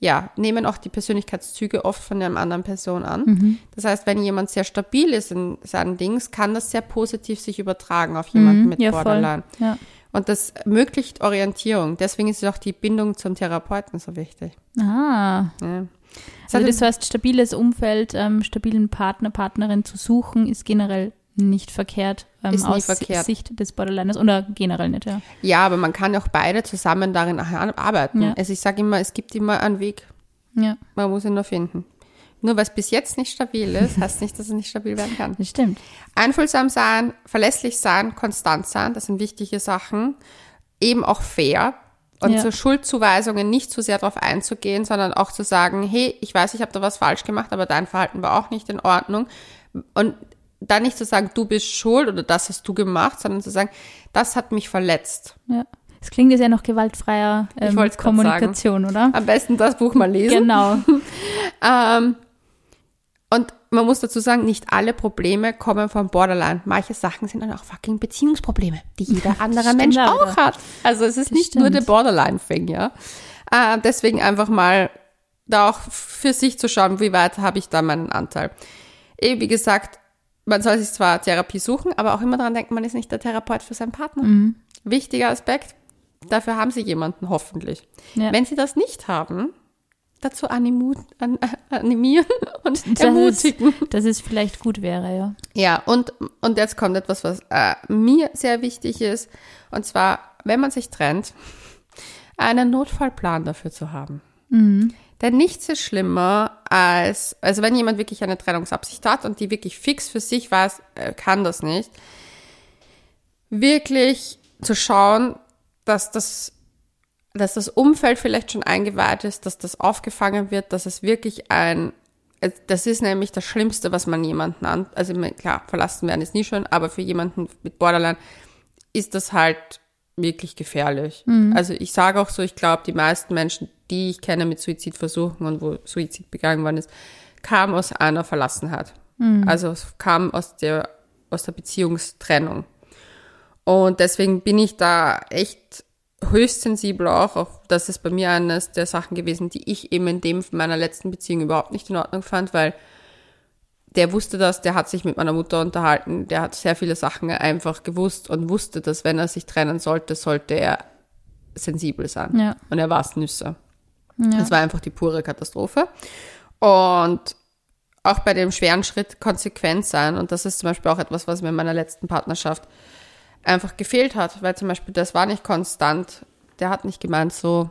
ja, nehmen auch die Persönlichkeitszüge oft von der anderen Person an. Das heißt, wenn jemand sehr stabil ist in seinen Dings, kann das sehr positiv sich übertragen auf jemanden mit Mhm. ja, voll. Borderline. Ja. Und das ermöglicht Orientierung. Deswegen ist auch die Bindung zum Therapeuten so wichtig. Ah. Ja. Das Also das heißt, stabiles Umfeld, ähm, stabilen Partner, Partnerin zu suchen, ist generell nicht verkehrt ähm, Ist aus verkehrt. Sicht des Borderliners oder generell nicht, ja. ja, aber man kann auch beide zusammen darin arbeiten. Ja. Also ich sage immer, es gibt immer einen Weg. Ja, Man muss ihn nur finden. Nur weil es bis jetzt nicht stabil ist, heißt nicht, dass es nicht stabil werden kann. das stimmt. Einfühlsam sein, verlässlich sein, konstant sein, das sind wichtige Sachen. Eben auch fair. Und Ja. so Schuldzuweisungen nicht zu sehr darauf einzugehen, sondern auch zu sagen, hey, ich weiß, ich habe da was falsch gemacht, aber dein Verhalten war auch nicht in Ordnung. Und dann nicht zu sagen, du bist schuld oder das hast du gemacht, sondern zu sagen, das hat mich verletzt. Ja. Es klingt jetzt ja noch gewaltfreier ähm, Kommunikation, oder? Am besten das Buch mal lesen. Genau. Ähm, und man muss dazu sagen, nicht alle Probleme kommen vom Borderline. Manche Sachen sind dann auch fucking Beziehungsprobleme, die jeder andere Mensch leider. auch hat. Also es ist Das nicht nur stimmt. der Borderline-Thing, ja. Äh, deswegen einfach mal da auch für sich zu schauen, wie weit habe ich da meinen Anteil. Wie gesagt, man soll sich zwar Therapie suchen, aber auch immer daran denken, man ist nicht der Therapeut für seinen Partner. Mhm. Wichtiger Aspekt. Dafür haben sie jemanden hoffentlich. Ja. Wenn sie das nicht haben, dazu animu an, animieren und Das ermutigen. Ist, dass es vielleicht gut wäre, ja. Ja, und, und jetzt kommt etwas, was äh, mir sehr wichtig ist. Und zwar, wenn man sich trennt, einen Notfallplan dafür zu haben. Denn nichts ist schlimmer als, also wenn jemand wirklich eine Trennungsabsicht hat und die wirklich fix für sich weiß, äh, kann das nicht, wirklich zu schauen, dass das, dass das Umfeld vielleicht schon eingeweiht ist, dass das aufgefangen wird, dass es wirklich ein, es- das ist nämlich das Schlimmste, was man jemanden an, also klar, verlassen werden ist nie schön, aber für jemanden mit Borderline ist das halt wirklich gefährlich. Also ich sage auch so, ich glaube, die meisten Menschen, die ich kenne mit Suizidversuchen und wo Suizid begangen worden ist, kamen aus einer Verlassenheit. Also es kam aus der, aus der Beziehungstrennung. Und deswegen bin ich da echt höchst sensibel auch. auch das ist bei mir eines der Sachen gewesen, die ich eben in dem meiner letzten Beziehung überhaupt nicht in Ordnung fand, weil der wusste das, der hat sich mit meiner Mutter unterhalten, der hat sehr viele Sachen einfach gewusst und wusste, dass wenn er sich trennen sollte, sollte er sensibel sein. Ja. Und er war es Nüsse. Ja. Es war einfach die pure Katastrophe. Und auch bei dem schweren Schritt konsequent sein. Und das ist zum Beispiel auch etwas, was mir in meiner letzten Partnerschaft einfach gefehlt hat, weil zum Beispiel das war nicht konstant. Der hat nicht gemeint so,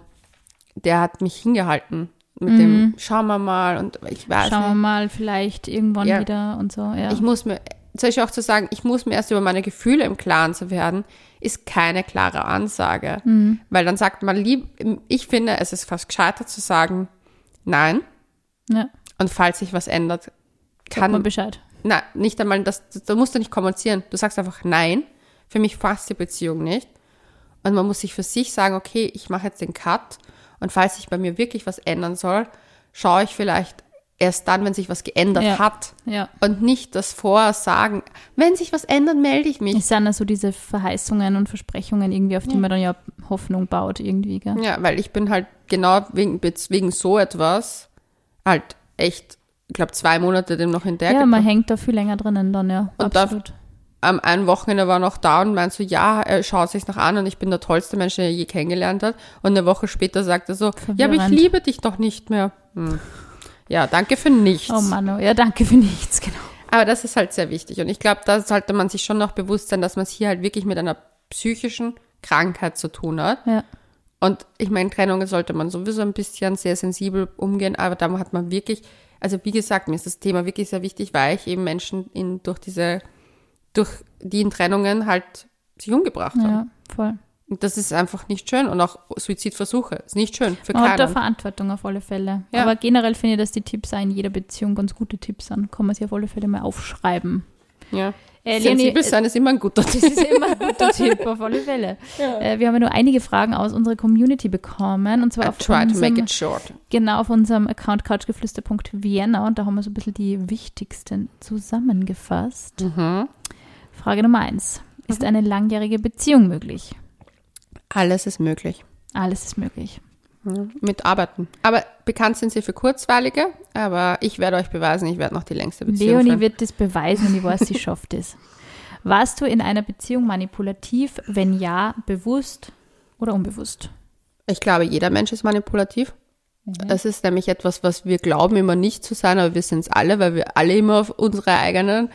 der hat mich hingehalten mit Mhm. dem, schauen wir mal und ich weiß Schauen wir mal, vielleicht irgendwann Ja. wieder und so. Ja. Ich muss mir, zum Beispiel auch zu sagen, ich muss mir erst über meine Gefühle im Klaren zu werden, ist keine klare Ansage. Mhm. Weil dann sagt man lieb, ich finde, es ist fast gescheiter zu sagen, nein. ja. Und falls sich was ändert, Sag kann mal Bescheid. Na, nicht einmal, das, da musst du nicht kommunizieren. Du sagst einfach nein. Für mich passt die Beziehung nicht. Und man muss sich für sich sagen, okay, ich mache jetzt den Cut. Und falls sich bei mir wirklich was ändern soll, schaue ich vielleicht erst dann, wenn sich was geändert Ja. hat. Ja. Und nicht das vorher sagen, wenn sich was ändert, melde ich mich. Es sind also diese Verheißungen und Versprechungen irgendwie, auf die man dann ja Hoffnung baut irgendwie, gell? Ja, weil ich bin halt genau wegen, wegen so etwas halt echt, ich glaube, zwei Monate dem noch hinterher Ja, man hängt da viel länger drinnen dann, ja. Und absolut. am einen Wochenende war noch da und meint so, ja, er schaut sich noch an und ich bin der tollste Mensch, den er je kennengelernt hat. Und eine Woche später sagt er so, ja, aber ich Verwirrend. liebe dich doch nicht mehr. Hm. Ja, danke für nichts. Oh Mann, oh, ja, danke für nichts, genau. Aber das ist halt sehr wichtig. Und ich glaube, da sollte man sich schon noch bewusst sein, dass man es hier halt wirklich mit einer psychischen Krankheit zu tun hat. Ja. Und ich meine, Trennungen sollte man sowieso ein bisschen sehr sensibel umgehen, aber da hat man wirklich, also wie gesagt, mir ist das Thema wirklich sehr wichtig, weil ich eben Menschen in, durch diese, durch die in Trennungen halt sich umgebracht haben. Ja, voll. Und das ist einfach nicht schön. Und auch Suizidversuche ist nicht schön für Man hat da keinen. Verantwortung auf alle Fälle. Ja. Aber generell finde ich, dass die Tipps auch in jeder Beziehung ganz gute Tipps sind. Kann man sich auf alle Fälle mal aufschreiben. Ja. Äh, Sensibel sein ist immer ein guter Das Tipp. ist immer ein guter Tipp, auf alle Fälle. Äh, wir haben ja nur einige Fragen aus unserer Community bekommen. Und zwar I auf try to make unserem, it short. genau auf unserem Account couchgeflüster.vienna. Und da haben wir so ein bisschen die wichtigsten zusammengefasst. Mhm. Frage Nummer eins. Ist eine langjährige Beziehung möglich? Alles ist möglich. Alles ist möglich. Ja, mit Arbeiten. Aber bekannt sind sie für kurzweilige, aber ich werde euch beweisen, ich werde noch die längste Beziehung Leonie führen. wird das beweisen und ich weiß, sie schafft es. Warst du in einer Beziehung manipulativ? Wenn ja, bewusst oder unbewusst? Ich glaube, jeder Mensch ist manipulativ. Es ist nämlich etwas, was wir glauben immer nicht zu sein, aber wir sind es alle, weil wir alle immer auf unsere eigenen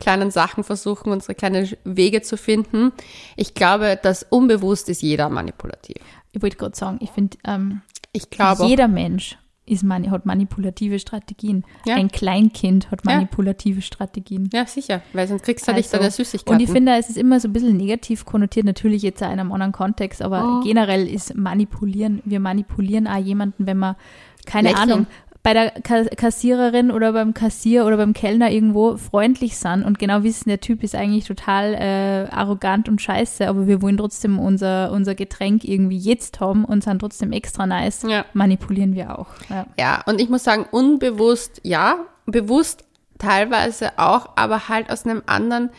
kleinen Sachen versuchen, unsere kleinen Wege zu finden. Ich glaube, dass unbewusst ist jeder manipulativ. Ich wollte gerade sagen, ich finde, ähm, Ich glaube, jeder Mensch ist mani hat manipulative Strategien. Ja. Ein Kleinkind hat Ja. manipulative Strategien. ja sicher, weil sonst kriegst du nicht Also, deine Süßigkeiten. Und ich finde, es ist immer so ein bisschen negativ konnotiert, natürlich jetzt in einem anderen Kontext, aber Oh. generell ist manipulieren, wir manipulieren auch jemanden, wenn man, keine Lächeln. Ahnung, bei der Ka Kassiererin oder beim Kassier oder beim Kellner irgendwo freundlich sind und genau wissen, der Typ ist eigentlich total äh, arrogant und scheiße, aber wir wollen trotzdem unser, unser Getränk irgendwie jetzt haben und sind trotzdem extra nice, Ja. manipulieren wir auch. Ja. Ja, und ich muss sagen, unbewusst ja, bewusst teilweise auch, aber halt aus einem anderen.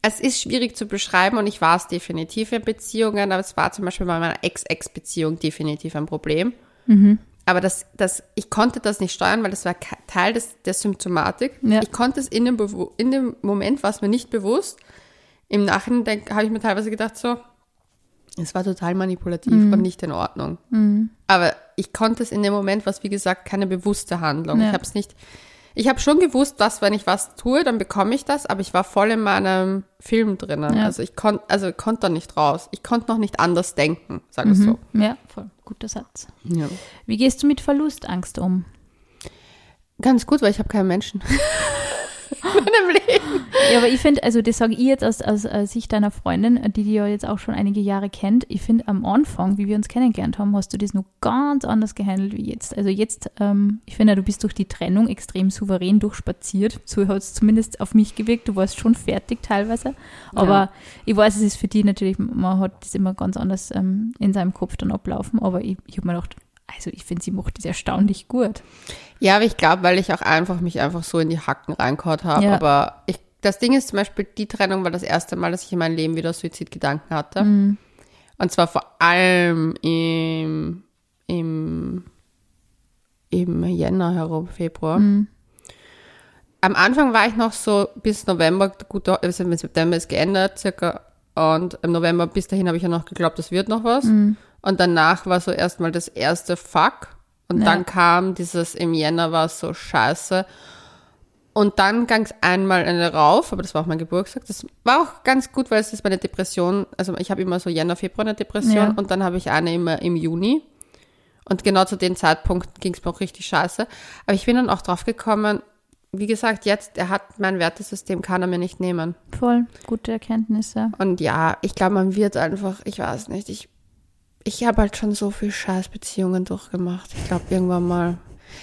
Es ist schwierig zu beschreiben und ich war es definitiv in Beziehungen, aber es war zum Beispiel bei meiner Ex-Ex-Beziehung definitiv ein Problem. Aber das, das, ich konnte das nicht steuern, weil das war Teil des, der Symptomatik. Ja. Ich konnte es in dem, Bewu- in dem Moment, war es mir nicht bewusst. Im Nachhinein habe ich mir teilweise gedacht, so, es war total manipulativ und nicht in Ordnung. Aber ich konnte es in dem Moment, was wie gesagt keine bewusste Handlung. Ja. Ich habe es nicht. Ich habe schon gewusst, dass wenn ich was tue, dann bekomme ich das, aber ich war voll in meinem Film drinnen. Ja. Also ich konnte, also ich konnte da nicht raus. Ich konnte noch nicht anders denken, sage ich so. ja, voll. Guter Satz. Ja. Wie gehst du mit Verlustangst um? Ganz gut, weil ich habe keinen Menschen. in meinem Leben. Ja, aber ich finde, also das sage ich jetzt aus, aus, aus Sicht deiner Freundin, die die ja jetzt auch schon einige Jahre kennt. Ich finde, am Anfang, wie wir uns kennengelernt haben, hast du das noch ganz anders gehandelt wie jetzt. Also jetzt, ähm, ich finde, du bist durch die Trennung extrem souverän durchspaziert. So hat es zumindest auf mich gewirkt. Du warst schon fertig teilweise. Aber Ja. ich weiß, es ist für die natürlich, man hat das immer ganz anders ähm, in seinem Kopf dann ablaufen. Aber ich, ich habe mir gedacht, also ich finde, sie macht das erstaunlich gut. Ja, aber ich glaube, weil ich auch einfach mich einfach so in die Hacken reingehauen habe. Ja. Aber ich, das Ding ist zum Beispiel, die Trennung war das erste Mal, dass ich in meinem Leben wieder Suizidgedanken hatte. Mhm. Und zwar vor allem im, im, im Jänner herum, Februar. Mhm. Am Anfang war ich noch so bis November, gut, also im September ist geändert circa. Und im November bis dahin habe ich ja noch geglaubt, es wird noch was. Mhm. Und danach war so erstmal das erste Fuck. Und Ja. dann kam dieses, im Jänner war es so scheiße. Und dann ging es einmal eine rauf, aber das war auch mein Geburtstag. Das war auch ganz gut, weil es ist meine Depression. Also ich habe immer so Jänner, Februar eine Depression Ja. und dann habe ich eine immer im Juni. Und genau zu dem Zeitpunkt ging es mir auch richtig scheiße. Aber ich bin dann auch drauf gekommen, wie gesagt, jetzt, er hat mein Wertesystem, kann er mir nicht nehmen. Voll gute Erkenntnisse. Und ja, ich glaube, man wird einfach, ich weiß nicht, ich, ich habe halt schon so viel Scheißbeziehungen durchgemacht. Ich glaube, irgendwann mal.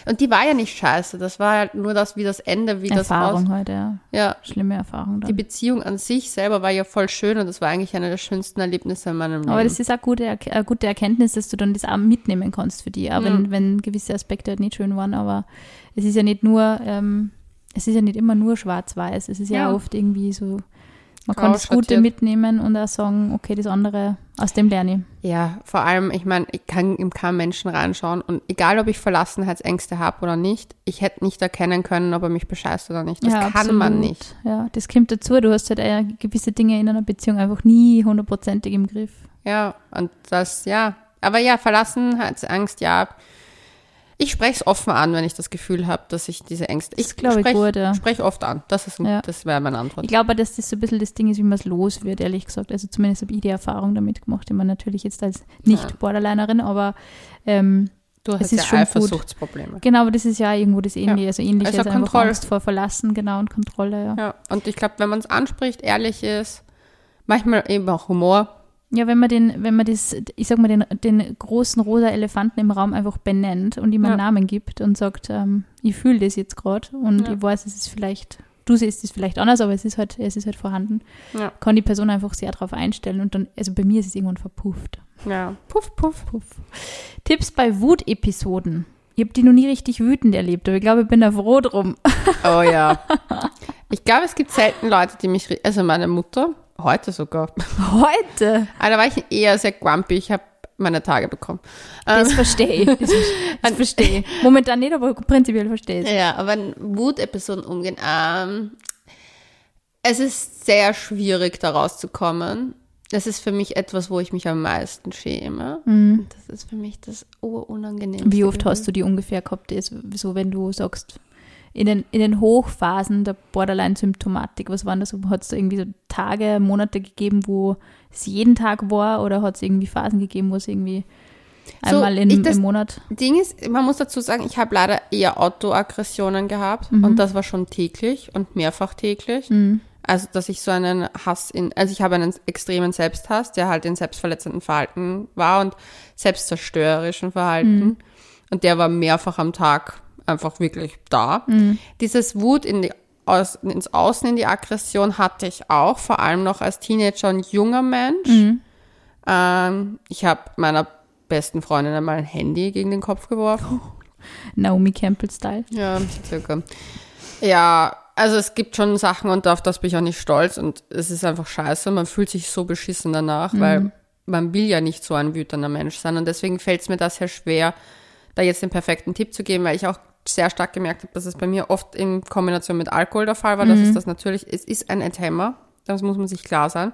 Und die war ja nicht scheiße, das war halt nur das, wie das Ende, wie das Erfahrung aus. heute, ja. Ja, Schlimme Erfahrung die dann. Beziehung an sich selber war ja voll schön und das war eigentlich eine der schönsten Erlebnisse in meinem Leben. Aber das ist auch gute, eine gute Erkenntnis, dass du dann das auch mitnehmen kannst für dich, auch wenn, Mhm. wenn gewisse Aspekte halt nicht schön waren. Aber es ist ja nicht nur, ähm, es ist ja nicht immer nur schwarz-weiß. Es ist ja, Ja. oft irgendwie so, man kann das Gute mitnehmen und auch sagen, okay, das andere, aus dem lerne ich. Ja, vor allem, ich meine, ich kann in keinen Menschen reinschauen und egal, ob ich Verlassenheitsängste habe oder nicht, ich hätte nicht erkennen können, ob er mich bescheißt oder nicht. Das ja, kann absolut. man nicht. Ja, das kommt dazu. Du hast halt äh, gewisse Dinge in einer Beziehung einfach nie hundertprozentig im Griff. Ja, und das, ja. Aber ja, Verlassenheitsangst, ja. Ich spreche es offen an, wenn ich das Gefühl habe, dass ich diese Ängste. Ich glaub ich spreche gut, ja. sprech oft an. Das ist, Ja. das wäre meine Antwort. Ich glaube, dass das so ein bisschen das Ding ist, wie man es los wird, ehrlich gesagt. Also zumindest habe ich die Erfahrung damit gemacht. Meine, natürlich jetzt als nicht Ja. Borderlinerin, aber ähm, du es hast ist ja schon gut. Eifersuchtsprobleme. genau, aber das ist ja irgendwo das Ähnliche. Also ähnlich Also einfach Kontrolle. Angst vor Verlassen, genau, und Kontrolle, ja. Ja, und ich glaube, wenn man es anspricht, ehrlich ist, manchmal eben auch Humor. Ja, wenn man den, wenn man das, ich sag mal, den, den großen rosa Elefanten im Raum einfach benennt und ihm einen Ja. Namen gibt und sagt, ähm, ich fühle das jetzt gerade und Ja. ich weiß, es ist vielleicht, du siehst es vielleicht anders, aber es ist halt, es ist halt vorhanden, Ja. kann die Person einfach sehr darauf einstellen und dann, also bei mir ist es irgendwann verpufft. Ja. Puff, puff. Puff. Tipps bei Wutepisoden. Ich habe die noch nie richtig wütend erlebt, aber ich glaube, ich bin da froh drum. Oh ja. Ich glaube, es gibt selten Leute, die mich, also meine Mutter, heute sogar. Heute? Aber da war ich eher sehr grumpy. Ich habe meine Tage bekommen. Ähm, Das verstehe ich. Das, das verstehe ich. Momentan nicht, aber prinzipiell verstehe ich. Ja, aber in Wut-Episoden umgehen. Ähm, es ist sehr schwierig, da rauszukommen. Das ist für mich etwas, wo ich mich am meisten schäme. Das ist für mich das urunangenehmste. Mhm. Wie oft hast du die ungefähr gehabt, so wenn du sagst, in den, in den Hochphasen der Borderline-Symptomatik, was waren das? Hat es da irgendwie so Tage, Monate gegeben, wo es jeden Tag war oder hat es irgendwie Phasen gegeben, wo es irgendwie So, einmal in, ich das- im Monat? Ding ist, man muss dazu sagen, ich habe leider eher Autoaggressionen gehabt Mhm. und das war schon täglich und mehrfach täglich. Also, dass ich so einen Hass in, also ich habe einen extremen Selbsthass, der halt in selbstverletzenden Verhalten war und selbstzerstörerischen Verhalten. Mhm. Und der war mehrfach am Tag einfach wirklich da. Mhm. Dieses Wut in die, aus, ins Außen, in die Aggression hatte ich auch, vor allem noch als Teenager und junger Mensch. Mhm. Ähm, ich habe meiner besten Freundin einmal ein Handy gegen den Kopf geworfen. Naomi Campbell-Style. Ja, circa. Ja, also es gibt schon Sachen und auf das bin ich auch nicht stolz und es ist einfach scheiße. Man fühlt sich so beschissen danach, weil man will ja nicht so ein wütender Mensch sein und deswegen fällt es mir das sehr schwer, da jetzt den perfekten Tipp zu geben, weil ich auch sehr stark gemerkt habe, dass es bei mir oft in Kombination mit Alkohol der Fall war. Das ist das natürlich, es ist ein Thema, das muss man sich klar sein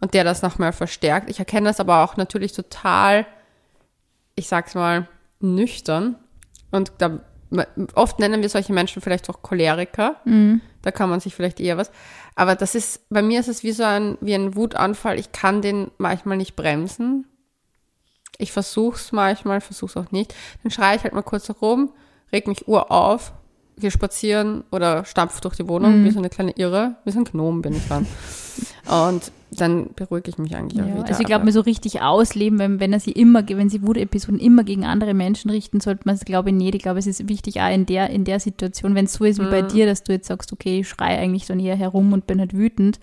und der das nochmal verstärkt. Ich erkenne das aber auch natürlich total, ich sag's mal, nüchtern und da oft nennen wir solche Menschen vielleicht auch Choleriker. Da kann man sich vielleicht eher was. Aber das ist, bei mir ist es wie so ein, wie ein Wutanfall. Ich kann den manchmal nicht bremsen. Ich versuch's manchmal, versuch's auch nicht. Dann schreie ich halt mal kurz herum, reg mich ur auf, gehe spazieren oder stampf durch die Wohnung, wie so eine kleine Irre. Wie so ein Gnom bin ich dann. Und dann beruhige ich mich eigentlich auch Ja, wieder. also ich glaube, mir so richtig ausleben, wenn, wenn er sie immer, wenn sie Wutepisoden immer gegen andere Menschen richten, sollte man es, glaube ich, nicht. Ich glaube, es ist wichtig, auch in der, in der Situation, wenn es so ist wie Mhm. bei dir, dass du jetzt sagst, okay, ich schreie eigentlich dann eher herum und bin halt wütend,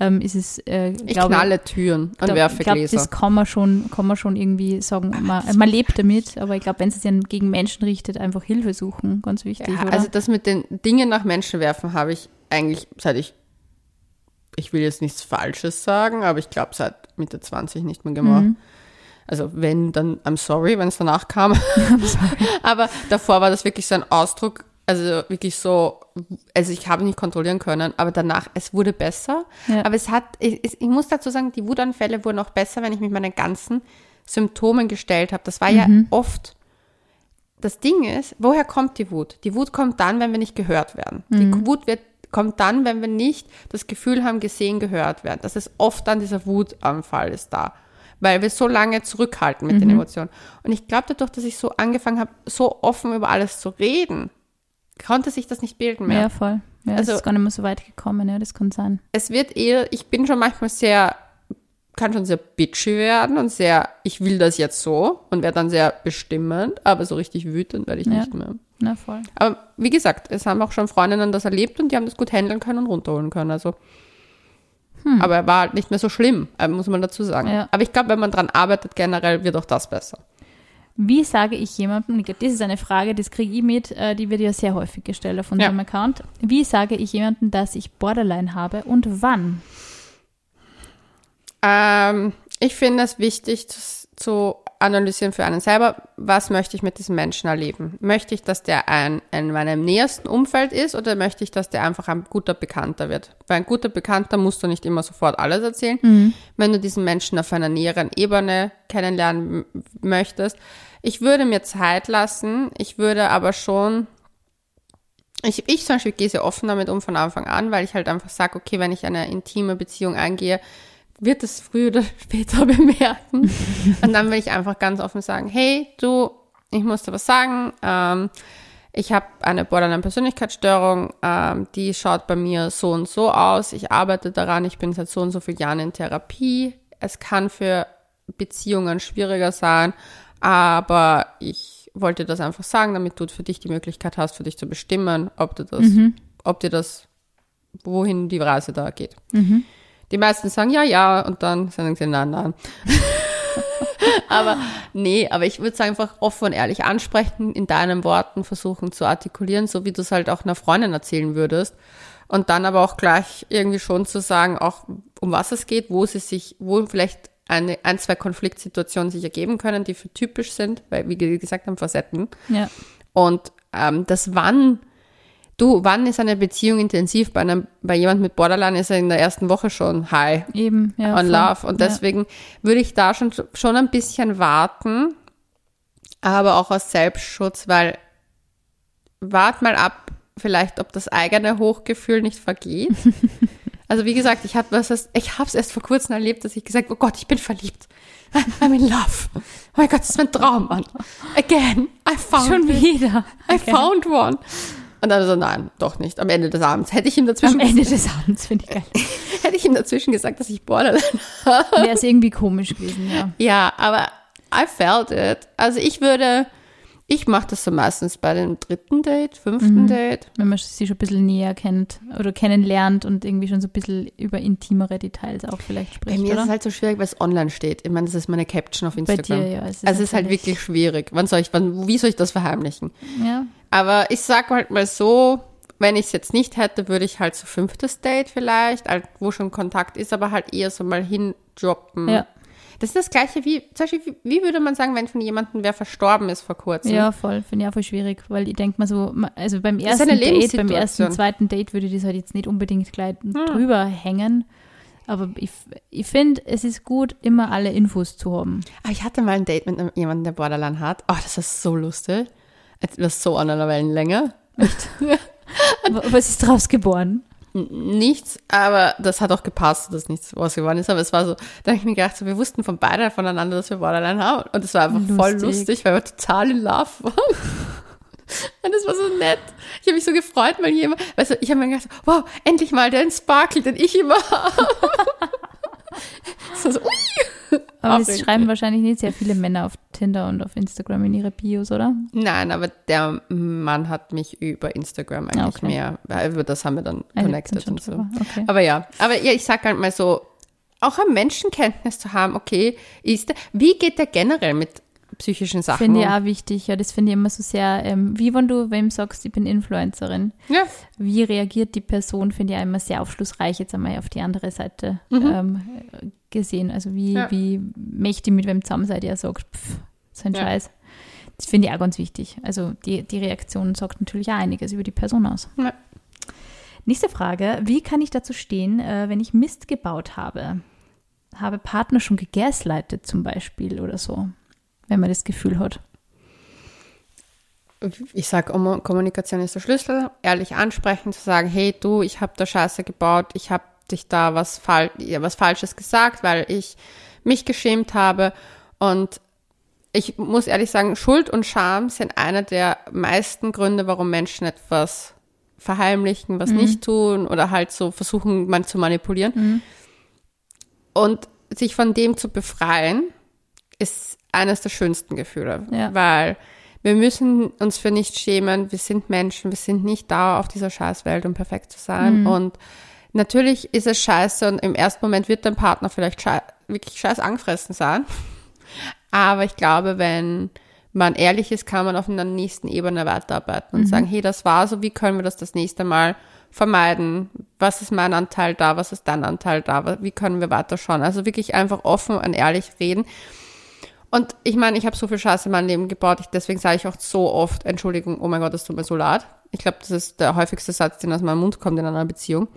ähm, ist es, äh, ich glaube knalle Türen und da- werfe ich glaube, Gläser. das kann man schon, kann man schon irgendwie sagen. Man, man lebt damit, aber ich glaube, wenn es sich gegen Menschen richtet, einfach Hilfe suchen, ganz wichtig, Ja, also das mit den Dingen nach Menschen werfen habe ich eigentlich seit ich, ich will jetzt nichts Falsches sagen, aber ich glaube seit Mitte 20 nicht mehr gemacht. Mhm. Also wenn, dann I'm sorry, wenn es danach kam. aber davor war das wirklich so ein Ausdruck, also wirklich so, also ich habe nicht kontrollieren können, aber danach, es wurde besser. Ja. Aber es hat, ich, ich muss dazu sagen, die Wutanfälle wurden auch besser, wenn ich mich meinen ganzen Symptomen gestellt habe. Das war ja Mhm. oft das Ding ist, woher kommt die Wut? Die Wut kommt dann, wenn wir nicht gehört werden. Die Mhm. Wut wird, kommt dann, wenn wir nicht das Gefühl haben, gesehen, gehört werden. Das ist oft dann dieser Wutanfall ist da. Weil wir so lange zurückhalten mit Mhm. den Emotionen. Und ich glaube, dadurch, dass ich so angefangen habe, so offen über alles zu reden, konnte sich das nicht bilden mehr. Ja, voll. Ja, Also- es ist gar nicht mehr so weit gekommen, ja, das kann sein. es wird eher, ich bin schon manchmal sehr, kann schon sehr bitchy werden und sehr, ich will das jetzt so und werde dann sehr bestimmend, aber so richtig wütend werde ich Ja. nicht mehr. Na, voll. Aber wie gesagt, es haben auch schon Freundinnen das erlebt und die haben das gut handeln können und runterholen können. Also, aber er war halt nicht mehr so schlimm, äh, muss man dazu sagen. Ja. Aber ich glaube, wenn man dran arbeitet, generell wird auch das besser. Wie sage ich jemandem, ich das ist eine Frage, das kriege ich mit, äh, die wird ja sehr häufig gestellt auf unserem Ja. Account. Wie sage ich jemandem, dass ich Borderline habe und wann? Ähm, ich finde es wichtig das zu analysieren für einen selber, was möchte ich mit diesem Menschen erleben? Möchte ich, dass der ein, in meinem nähersten Umfeld ist oder möchte ich, dass der einfach ein guter Bekannter wird? Weil ein guter Bekannter musst du nicht immer sofort alles erzählen. Wenn du diesen Menschen auf einer näheren Ebene kennenlernen möchtest, ich würde mir Zeit lassen, ich würde aber schon ich, ich zum Beispiel gehe sehr offen damit um von Anfang an, weil ich halt einfach sage, okay, wenn ich eine intime Beziehung eingehe, wird es früher oder später bemerken. Und dann will ich einfach ganz offen sagen, hey, du, ich muss dir was sagen. Ähm, ich habe eine Borderline-Persönlichkeitsstörung, ähm, die schaut bei mir so und so aus. Ich arbeite daran, ich bin seit so und so vielen Jahren in Therapie. Es kann für Beziehungen schwieriger sein, aber ich wollte das einfach sagen, damit du für dich die Möglichkeit hast, für dich zu bestimmen, ob du das, ob dir das, wohin die Reise da geht. Die meisten sagen ja, ja, und dann sagen sie nein, nein. aber nee, aber ich würde es einfach offen und ehrlich ansprechen, in deinen Worten versuchen zu artikulieren, so wie du es halt auch einer Freundin erzählen würdest. Und dann aber auch gleich irgendwie schon zu sagen, auch um was es geht, wo sie sich, wo vielleicht eine, ein, zwei Konfliktsituationen sich ergeben können, die für typisch sind, weil, wie gesagt haben, Facetten. Ja. Und ähm, das wann, du, wann ist eine Beziehung intensiv? Bei einem, bei jemand mit Borderline ist er in der ersten Woche schon high Eben, ja. on voll. love. Und Ja. deswegen würde ich da schon, schon ein bisschen warten, aber auch aus Selbstschutz, weil wart mal ab, vielleicht, ob das eigene Hochgefühl nicht vergeht. Also wie gesagt, ich habe was, ich habe es erst vor kurzem erlebt, dass ich gesagt, oh Gott, ich bin verliebt. I'm in love. Oh mein Gott, das ist mein Traummann. Again, I found Schon it. wieder. I found one. Und dann so, nein, doch nicht. Am Ende des Abends hätte ich ihm dazwischen, Am Ende des Abends, finde ich geil. hätte ich ihm dazwischen gesagt, dass ich Borderline Wäre es irgendwie komisch gewesen, ja. Ja, aber I felt it. Also ich würde, ich mache das so meistens bei dem dritten Date, fünften Date. Wenn man sie schon ein bisschen näher kennt oder kennenlernt und irgendwie schon so ein bisschen über intimere Details auch vielleicht Bei spricht, mir ist oder? es halt so schwierig, weil es online steht. Ich meine, das ist meine Caption auf Bei Instagram. dir, ja. Es ist also es ist halt wirklich schwierig. Wann soll ich, wann, wie soll ich das verheimlichen? Ja, Aber ich sag halt mal so, wenn ich es jetzt nicht hätte, würde ich halt so fünftes Date vielleicht, halt, wo schon Kontakt ist, aber halt eher so mal hindroppen. ja. Das ist das gleiche wie, zum Beispiel, wie, wie würde man sagen, wenn von jemandem wer verstorben ist vor kurzem? Ja, voll. Finde ich auch voll schwierig, weil ich denke mal so, also beim ist ersten Date, beim ersten, zweiten Date würde ich das halt jetzt nicht unbedingt gleich drüber hängen. Aber ich, ich finde, es ist gut, immer alle Infos zu haben. Aber ich hatte mal ein Date mit einem, jemandem, der Borderline hat. Oh, das ist so lustig. Es war so an einer Wellenlänge. Aber Was ist draus geboren? Nichts, aber das hat auch gepasst, dass nichts was geworden ist. Aber es war so, da habe ich mir gedacht, so, wir wussten von beide voneinander, dass wir Borderline haben. Und es war einfach voll Lustig. lustig, weil wir total in Love waren. Und das war so nett. Ich habe mich so gefreut, weil jemand, weißt du, ich habe mir gedacht, wow, endlich mal den Sparkle, den ich immer habe. so, so, ui. Aber das schreiben wahrscheinlich nicht sehr viele Männer auf Tinder und auf Instagram in ihre Bios, oder? Nein, aber der Mann hat mich über Instagram eigentlich Ah, okay. mehr, weil über das haben wir dann Ah, connected sind und so. Okay. Aber ja, aber ja, ich sag halt mal so, auch eine Menschenkenntnis zu haben, okay, ist der, wie geht der generell mit psychischen Sachen Finde ich auch wichtig, ja, das finde ich immer so sehr, ähm, wie wenn du wem sagst, ich bin Influencerin. Ja, Wie reagiert die Person, finde ich auch immer sehr aufschlussreich, jetzt einmal auf die andere Seite ähm, gesehen. Also wie, Mhm. Ja. wie mächtig mit wem zusammen seid, ihr sagt, pff, so ein Ja. Scheiß. Das finde ich auch ganz wichtig. Also die, die Reaktion sagt natürlich auch einiges über die Person aus. Ja. Nächste Frage, wie kann ich dazu stehen, äh, wenn ich Mist gebaut habe? Habe Partner schon gegaslightet zum Beispiel oder so, wenn man das Gefühl hat. ich sage, Kommunikation ist der Schlüssel, ehrlich ansprechen, zu sagen, hey du, ich habe da Scheiße gebaut, ich habe dich da was, Fal was Falsches gesagt, weil ich mich geschämt habe. Und ich muss ehrlich sagen, Schuld und Scham sind einer der meisten Gründe, warum Menschen etwas verheimlichen, was mhm. nicht tun oder halt so versuchen, man zu manipulieren. Mhm. Und sich von dem zu befreien, ist eines der schönsten Gefühle, ja. weil wir müssen uns für nichts schämen. Wir sind Menschen. Wir sind nicht da auf dieser Scheißwelt, um perfekt zu sein. Mhm. Und natürlich ist es scheiße und im ersten Moment wird dein Partner vielleicht schei wirklich scheiß angefressen sein. Aber ich glaube, wenn man ehrlich ist, kann man auf einer nächsten Ebene weiterarbeiten und mhm. sagen, hey, das war so, wie können wir das das nächste Mal vermeiden? Was ist mein Anteil da? Was ist dein Anteil da? Wie können wir weiterschauen? Also wirklich einfach offen und ehrlich reden. Und ich meine, ich habe so viel Scheiße in meinem Leben gebaut, ich, deswegen sage ich auch so oft, Entschuldigung, oh mein Gott, das tut mir so leid. Ich glaube, das ist der häufigste Satz, den aus meinem Mund kommt in einer Beziehung.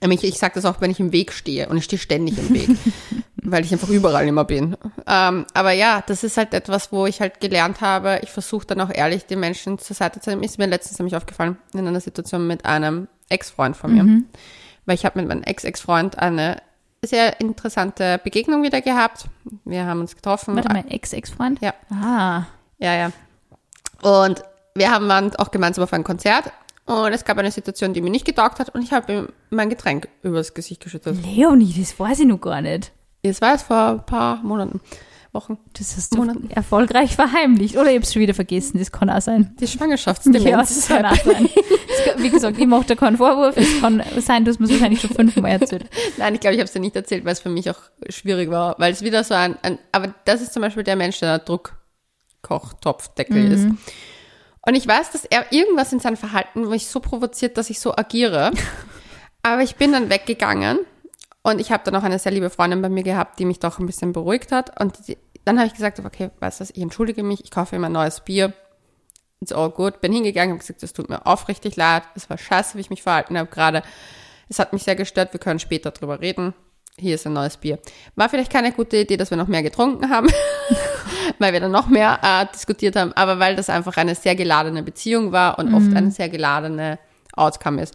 Ich, ich sage das auch, wenn ich im Weg stehe und ich stehe ständig im Weg, weil ich einfach überall immer bin. Ähm, aber ja, das ist halt etwas, wo ich halt gelernt habe, ich versuche dann auch ehrlich den Menschen zur Seite zu nehmen. Ist mir letztens nämlich aufgefallen, in einer Situation mit einem Ex-Freund von mir. Mhm. Weil ich habe mit meinem Ex-Ex-Freund eine sehr interessante Begegnung wieder gehabt. Wir haben uns getroffen. Warte mal, Ex-Ex-Freund? Ja. Ah. Ja, ja. Und wir haben waren auch gemeinsam auf ein Konzert und es gab eine Situation, die mir nicht getaugt hat und ich habe ihm mein Getränk übers Gesicht geschüttet. Leonie, das weiß ich noch gar nicht. Das war es vor ein paar Monaten. Wochen. Das hast du Monaten. erfolgreich verheimlicht. Oder ich habe es schon wieder vergessen. Das kann auch sein. Die Schwangerschaftsdemenz. Ja, das kann auch sein. Wie gesagt, ich mache da keinen Vorwurf. Es kann sein, dass man es wahrscheinlich schon fünfmal erzählt. Nein, ich glaube, ich habe es dir nicht erzählt, weil es für mich auch schwierig war. Weil es wieder so ein, ein aber das ist zum Beispiel der Mensch, der Druckkochtopfdeckel mhm. ist. Und ich weiß, dass er irgendwas in seinem Verhalten mich so provoziert, dass ich so agiere. Aber ich bin dann weggegangen und ich habe dann auch eine sehr liebe Freundin bei mir gehabt, die mich doch ein bisschen beruhigt hat. Und die, dann habe ich gesagt, okay, weißt du was, ich entschuldige mich, ich kaufe ihm ein neues Bier. It's all good. Bin hingegangen, habe gesagt, es tut mir aufrichtig leid, es war scheiße, wie ich mich verhalten habe gerade. Es hat mich sehr gestört, wir können später drüber reden. Hier ist ein neues Bier. War vielleicht keine gute Idee, dass wir noch mehr getrunken haben, weil wir dann noch mehr äh, diskutiert haben, aber weil das einfach eine sehr geladene Beziehung war und mhm. oft eine sehr geladene Outcome ist.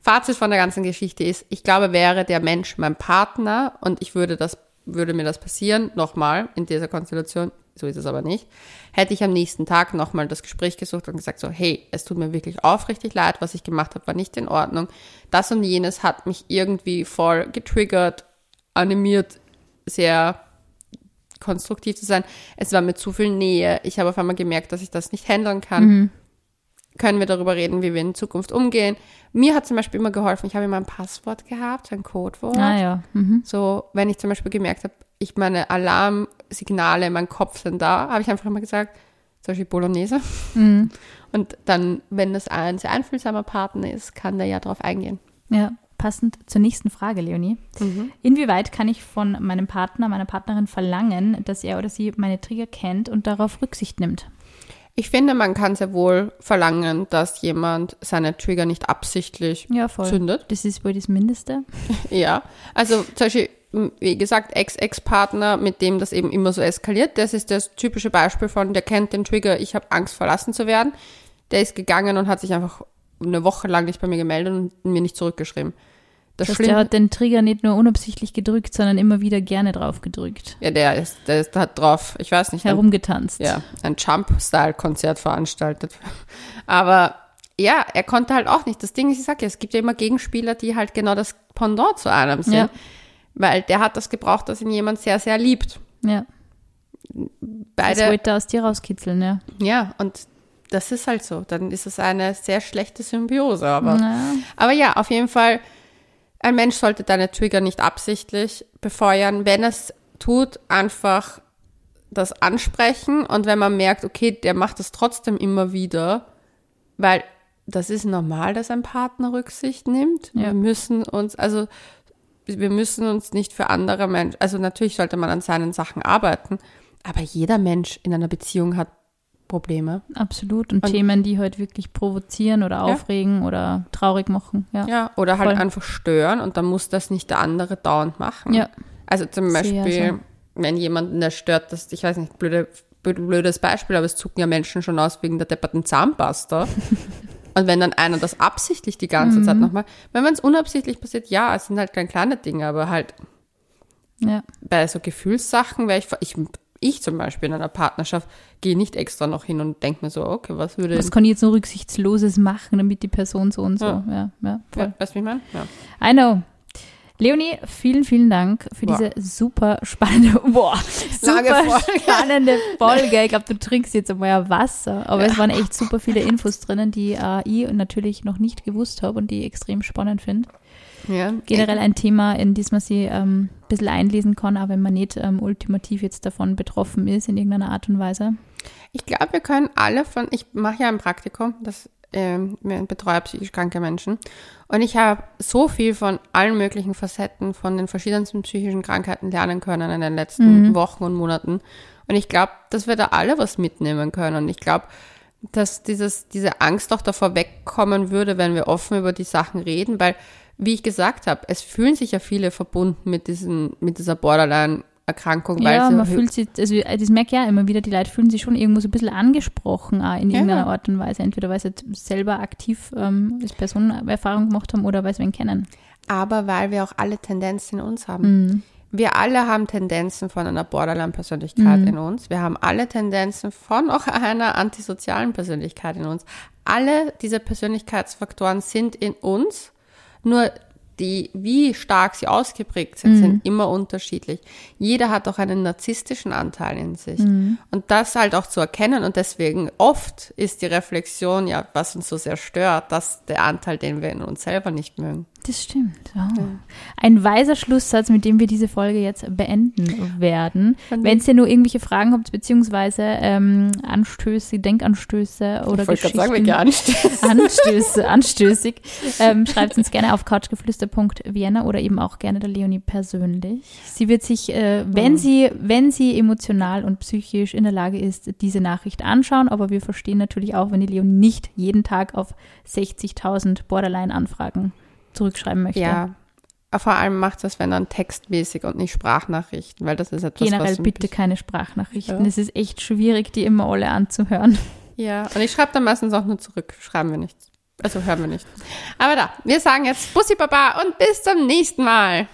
Fazit von der ganzen Geschichte ist, ich glaube, wäre der Mensch mein Partner und ich würde das würde mir das passieren, nochmal in dieser Konstellation, so ist es aber nicht, hätte ich am nächsten Tag nochmal das Gespräch gesucht und gesagt so, hey, es tut mir wirklich aufrichtig leid, was ich gemacht habe, war nicht in Ordnung. Das und jenes hat mich irgendwie voll getriggert, animiert, sehr konstruktiv zu sein. Es war mir zu viel Nähe. Ich habe auf einmal gemerkt, dass ich das nicht handeln kann. Mhm können wir darüber reden, wie wir in Zukunft umgehen. Mir hat zum Beispiel immer geholfen, ich habe immer ein Passwort gehabt, ein Codewort. Ah ja. Mhm. So, wenn ich zum Beispiel gemerkt habe, ich meine Alarmsignale in meinem Kopf sind da, habe ich einfach immer gesagt, zum Beispiel Bolognese. Mhm. Und dann, wenn das ein sehr einfühlsamer Partner ist, kann der ja darauf eingehen. Ja, passend zur nächsten Frage, Leonie. Mhm. Inwieweit kann ich von meinem Partner, meiner Partnerin verlangen, dass er oder sie meine Trigger kennt und darauf Rücksicht nimmt? Ich finde, man kann sehr wohl verlangen, dass jemand seine Trigger nicht absichtlich ja, zündet. Das ist wohl das Mindeste. ja, also zum Beispiel, wie gesagt, Ex-Ex-Partner, mit dem das eben immer so eskaliert, das ist das typische Beispiel von, der kennt den Trigger, ich habe Angst verlassen zu werden. Der ist gegangen und hat sich einfach eine Woche lang nicht bei mir gemeldet und mir nicht zurückgeschrieben. Das, das heißt, der hat den Trigger nicht nur unabsichtlich gedrückt, sondern immer wieder gerne drauf gedrückt. Ja, der ist, der ist, hat drauf, ich weiß nicht. Herumgetanzt. Ein, ja, ein Jump-Style-Konzert veranstaltet. Aber ja, er konnte halt auch nicht. Das Ding ist, ich sag ja, es gibt ja immer Gegenspieler, die halt genau das Pendant zu einem sind. Ja. Weil der hat das gebraucht, dass ihn jemand sehr, sehr liebt. Ja. Beide, das wollte er aus dir rauskitzeln, ja. Ja, und das ist halt so. Dann ist es eine sehr schlechte Symbiose. Aber aber ja auf jeden Fall ein Mensch sollte deine Trigger nicht absichtlich befeuern. Wenn es tut, einfach das ansprechen und wenn man merkt, okay, der macht das trotzdem immer wieder, weil das ist normal, dass ein Partner Rücksicht nimmt. Ja. Wir müssen uns, also wir müssen uns nicht für andere Menschen, also natürlich sollte man an seinen Sachen arbeiten, aber jeder Mensch in einer Beziehung hat Probleme. Absolut. Und, und Themen, die halt wirklich provozieren oder aufregen ja. oder traurig machen. Ja, ja oder halt Voll. einfach stören und dann muss das nicht der andere dauernd machen. Ja. Also zum Beispiel, so. wenn jemanden der stört, dass, ich weiß nicht, blöde blödes Beispiel, aber es zucken ja Menschen schon aus wegen der depperten Zahnpasta. Und wenn dann einer das absichtlich die ganze Zeit nochmal, wenn man es unabsichtlich passiert, ja, es sind halt keine kleine Dinge, aber halt Ja. bei so Gefühlssachen wäre ich, ich, ich zum Beispiel in einer Partnerschaft gehe nicht extra noch hin und denke mir so, okay, was würde, Was kann ich jetzt noch Rücksichtsloses machen, damit die Person so und so. Ja. Ja, ja, voll. ja, weißt du, wie ich meine? Ja. I know. Leonie, vielen, vielen Dank für Boah. diese super spannende, boah, super Folge. spannende Folge. Ich glaube, du trinkst jetzt einmal ein Wasser. Aber es waren echt super viele Infos drinnen, die äh, ich natürlich noch nicht gewusst habe und die ich extrem spannend finde. Ja. Generell ein Thema, in das man sich ähm, ein bisschen einlesen kann, auch wenn man nicht ähm, ultimativ jetzt davon betroffen ist in irgendeiner Art und Weise. Ich glaube, wir können alle von, ich mache ja ein Praktikum, das ähm, wir betreue psychisch kranke Menschen. Und ich habe so viel von allen möglichen Facetten von den verschiedensten psychischen Krankheiten lernen können in den letzten Wochen und Monaten. Und ich glaube, dass wir da alle was mitnehmen können. Und ich glaube, dass dieses, diese Angst auch davor wegkommen würde, wenn wir offen über die Sachen reden, weil, wie ich gesagt habe, es fühlen sich ja viele verbunden mit diesen, mit dieser Borderline-Erkrankung, weil Ja, man fühlt sich, also äh, das merke ich ja immer wieder, die Leute fühlen sich schon irgendwo so ein bisschen angesprochen auch in Ja. irgendeiner Art und Weise. Entweder weil sie selber aktiv ähm, als Person Erfahrung gemacht haben oder weil sie wen kennen. aber weil wir auch alle Tendenzen in uns haben. Mhm. Wir alle haben Tendenzen von einer Borderline-Persönlichkeit in uns. Wir haben alle Tendenzen von auch einer antisozialen Persönlichkeit in uns. Alle diese Persönlichkeitsfaktoren sind in uns, nur die, wie stark sie ausgeprägt sind, sind immer unterschiedlich. Jeder hat auch einen narzisstischen Anteil in sich. Und das halt auch zu erkennen und deswegen oft ist die Reflexion ja, was uns so sehr stört, dass der Anteil, den wir in uns selber nicht mögen. Das stimmt. Oh. Ein weiser Schlusssatz, mit dem wir diese Folge jetzt beenden werden. Wenn ihr nur irgendwelche Fragen habt, beziehungsweise ähm, Anstöße, Denkanstöße oder ich Geschichten. sagen, wir anstehen. Anstöße, anstößig. Ähm, schreibt uns gerne auf couchgeflüster.vienna oder eben auch gerne der Leonie persönlich. Sie wird sich, äh, wenn sie, wenn sie emotional und psychisch in der Lage ist, diese Nachricht anschauen, aber wir verstehen natürlich auch, wenn die Leonie nicht jeden Tag auf 60.000 Borderline-Anfragen zurückschreiben möchte. Ja. Vor allem macht das, wenn dann textmäßig und nicht Sprachnachrichten, weil das ist etwas, Generell bitte keine Sprachnachrichten. Ja. Es ist echt schwierig, die immer alle anzuhören. Ja, und ich schreibe dann meistens auch nur zurück. Schreiben wir nichts. Also hören wir nicht. Aber da, wir sagen jetzt Bussi Baba und bis zum nächsten Mal.